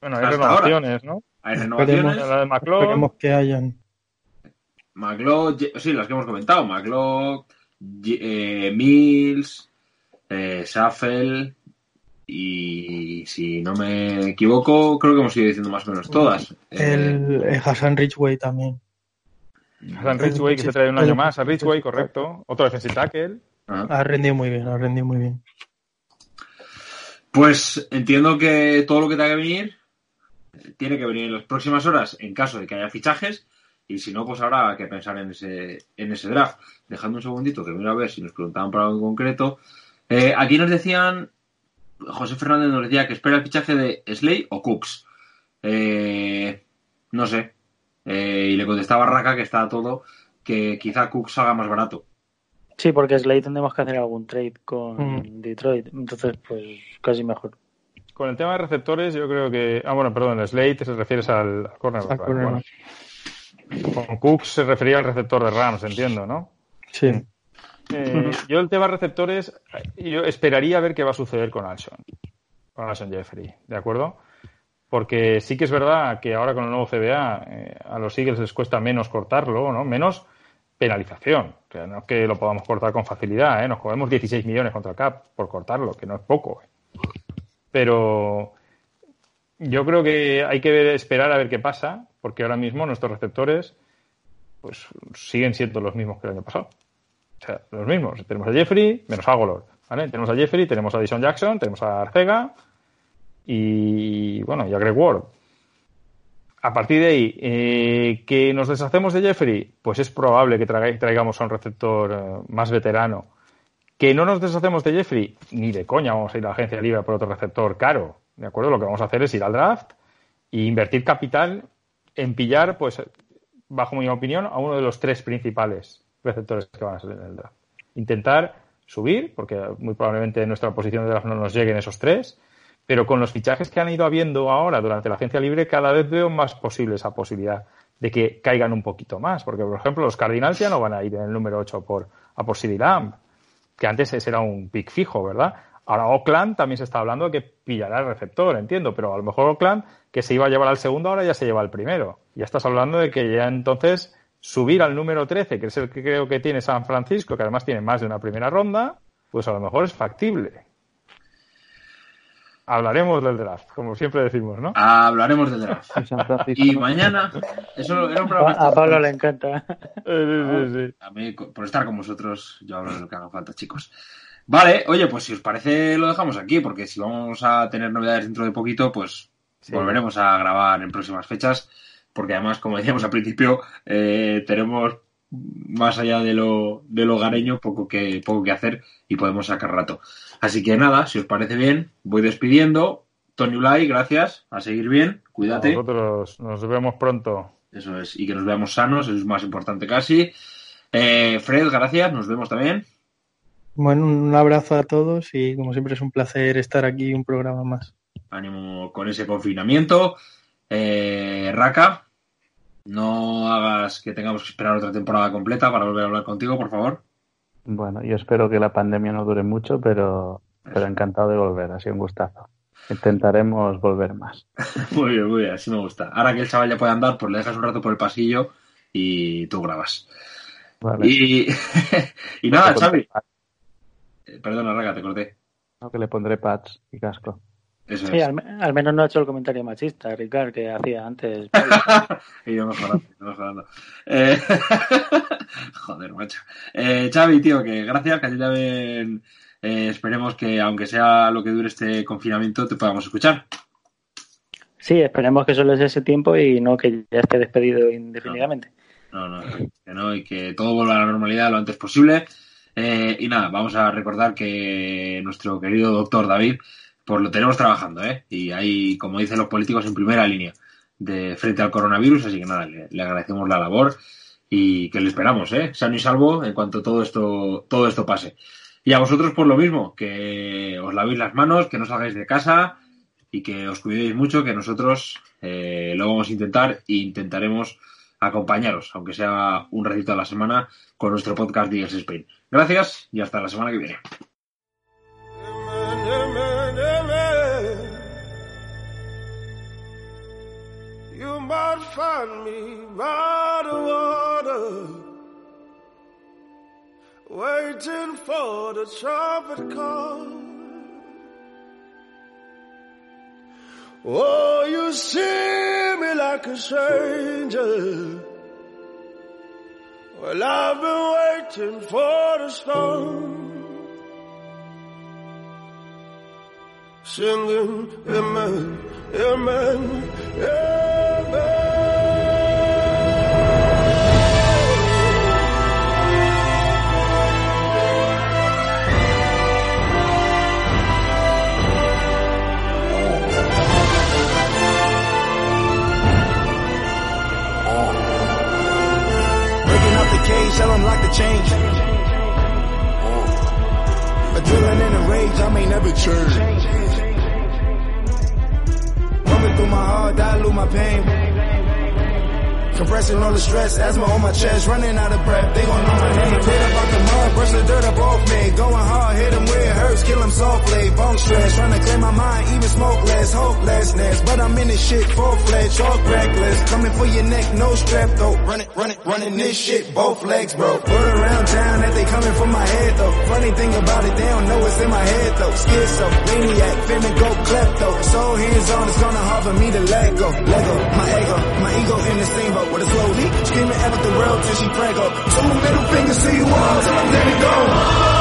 Bueno, hay Hasta renovaciones, ¿no? Hay Esperemos, renovaciones. La de McLeod, esperemos que hayan. Ye- sí, las que hemos comentado. Ye- eh, Mills, eh, Shuffle y si no me equivoco, creo que hemos ido diciendo más o menos todas. Eh, El, el Hassan Ridgway también. Hassan Ridgway, que se trae un año más a Ridgway, correcto. Otro defensive tackle. ajá. Ha rendido muy bien, ha rendido muy bien. Pues entiendo que todo lo que tenga que venir eh, tiene que venir en las próximas horas en caso de que haya fichajes y si no, pues habrá que pensar en ese, en ese draft. Dejando un segundito que voy a ver si nos preguntaban por algo en concreto. Eh, aquí nos decían, José Fernández nos decía que espera el fichaje de Slay o Cooks. Eh, no sé. Eh, y le contestaba a Raka que está todo, que quizá Cooks salga más barato. Sí, porque Slade tendremos que hacer algún trade con Mm. Detroit. Entonces, pues casi mejor. Con el tema de receptores, yo creo que. Ah, bueno, perdón, Slate se refieres al, al cornerback. Al cornerback. Bueno. Con Cooks se refería al receptor de Rams, entiendo, ¿no? Sí. Eh, yo el tema receptores, yo esperaría ver qué va a suceder con Alshon, con Alshon Jeffrey, ¿de acuerdo? Porque sí que es verdad que ahora con el nuevo CBA eh, a los Eagles les cuesta menos cortarlo, ¿no? Menos penalización, que no es que lo podamos cortar con facilidad, ¿eh? Nos cogemos 16 millones contra el CAP por cortarlo, que no es poco. ¿eh? Pero yo creo que hay que ver- esperar a ver qué pasa, porque ahora mismo nuestros receptores pues siguen siendo los mismos que el año pasado. O sea, los mismos. Tenemos a Jeffrey menos a Golor. ¿vale? Tenemos a Jeffrey, tenemos a Dishon Jackson, tenemos a Arcega y, bueno, y a Greg Ward. A partir de ahí, eh, que nos deshacemos de Jeffrey, pues es probable que traiga- traigamos a un receptor eh, más veterano. Que no nos deshacemos de Jeffrey, ni de coña vamos a ir a la agencia libre por otro receptor caro. ¿De acuerdo? Lo que vamos a hacer es ir al draft e invertir capital en pillar, pues, bajo mi opinión, a uno de los tres principales receptores que van a salir en el draft. Intentar subir, porque muy probablemente en nuestra posición de draft no nos lleguen esos tres, pero con los fichajes que han ido habiendo ahora durante la agencia libre, cada vez veo más posible esa posibilidad de que caigan un poquito más. Porque, por ejemplo, los Cardinals ya no van a ir en el número 8 por, a por CeeDee Lamb, que antes era un pick fijo, ¿verdad? Ahora Oakland también se está hablando de que pillará el receptor, entiendo, pero a lo mejor Oakland, que se iba a llevar al segundo, ahora ya se lleva al primero. Ya estás hablando de que ya entonces subir al número 13, que es el que creo que tiene San Francisco, que además tiene más de una primera ronda, pues a lo mejor es factible. Hablaremos del draft, como siempre decimos, ¿no? Hablaremos del draft. Y mañana, eso era un programa. A, Pablo le encanta. Sí, sí, sí. A mí, por estar con vosotros, yo hablo de lo que haga falta, chicos. Vale, oye, pues si os parece, lo dejamos aquí, porque si vamos a tener novedades dentro de poquito, pues Sí. volveremos a grabar en próximas fechas, porque además, como decíamos al principio, eh, tenemos más allá de lo, de lo hogareño poco que, poco que hacer y podemos sacar rato. Así que nada, si os parece bien, voy despidiendo. Tony Ulay, gracias, a seguir bien, cuídate. Nosotros nos vemos pronto. Eso es, y que nos veamos sanos, eso es más importante casi. Eh, Fred, gracias, nos vemos también. Bueno, un abrazo a todos y como siempre es un placer estar aquí un programa más. Ánimo con ese confinamiento. Eh, Raka, no hagas que tengamos que esperar otra temporada completa para volver a hablar contigo, por favor. Bueno, yo espero que la pandemia no dure mucho, pero, pero encantado de volver. Ha sido un gustazo. Intentaremos volver más. Muy bien, muy bien, así me gusta. Ahora que el chaval ya puede andar, pues le dejas un rato por el pasillo y tú grabas. Vale. Y, y nada, Xavi. Eh, Perdona, Raka, te corté. ¿no? Que le pondré pads y casco. Eso Sí, es. al, me- al menos no ha hecho el comentario machista, Ricard, que hacía antes. y yo mejorando, mejorando. Eh, joder, macho. Eh, Xavi, tío, que gracias, que a ti también eh, esperemos que, aunque sea lo que dure este confinamiento, te podamos escuchar. Sí, esperemos que solo es ese tiempo y no que ya esté despedido indefinidamente. No, no, que no, y que todo vuelva a la normalidad lo antes posible. Eh, y nada, vamos a recordar que nuestro querido doctor David, pues lo tenemos trabajando, ¿eh? Y ahí, como dicen los políticos, en primera línea de frente al coronavirus, así que nada, le, agradecemos la labor y que le esperamos, ¿eh? Sano y salvo en cuanto todo esto, todo esto pase. Y a vosotros, por lo mismo, que os lavéis las manos, que no salgáis de casa y que os cuidéis mucho, que nosotros eh, lo vamos a intentar e intentaremos acompañaros, aunque sea un ratito a la semana, con nuestro podcast Días Spain. Gracias y hasta la semana que viene. Might find me by the water, waiting for the trumpet call. Oh, you see me like a stranger. Well, I've been waiting for the storm. singing amen, amen, Breaking change. Adrenaline and a rage, I may never change. Coming through my heart, dilute my pain. Compressing all the stress, asthma on my chest, running out of breath. They gon' know my name. Clear up out the mud, brush the dirt up off me. Going hard, hit 'em where it hurts, kill 'em softly. Bone stress, trying to clear my mind, even smokeless, hopelessness. But I'm in this shit, full fledged, all reckless. Coming for your neck, no strap though. Running, running, running this shit, both legs, bro. Word around town that they coming for my head though. Funny thing about it, they don't know it's in my head though. Schizo, maniac, finna go klepto. So hands on, it's gonna hard for me to let go. Lego, my ego, my ego in the same boat with a slow leak. Screaming at the world till she prank up. Two middle fingers to you all till I'm letting go.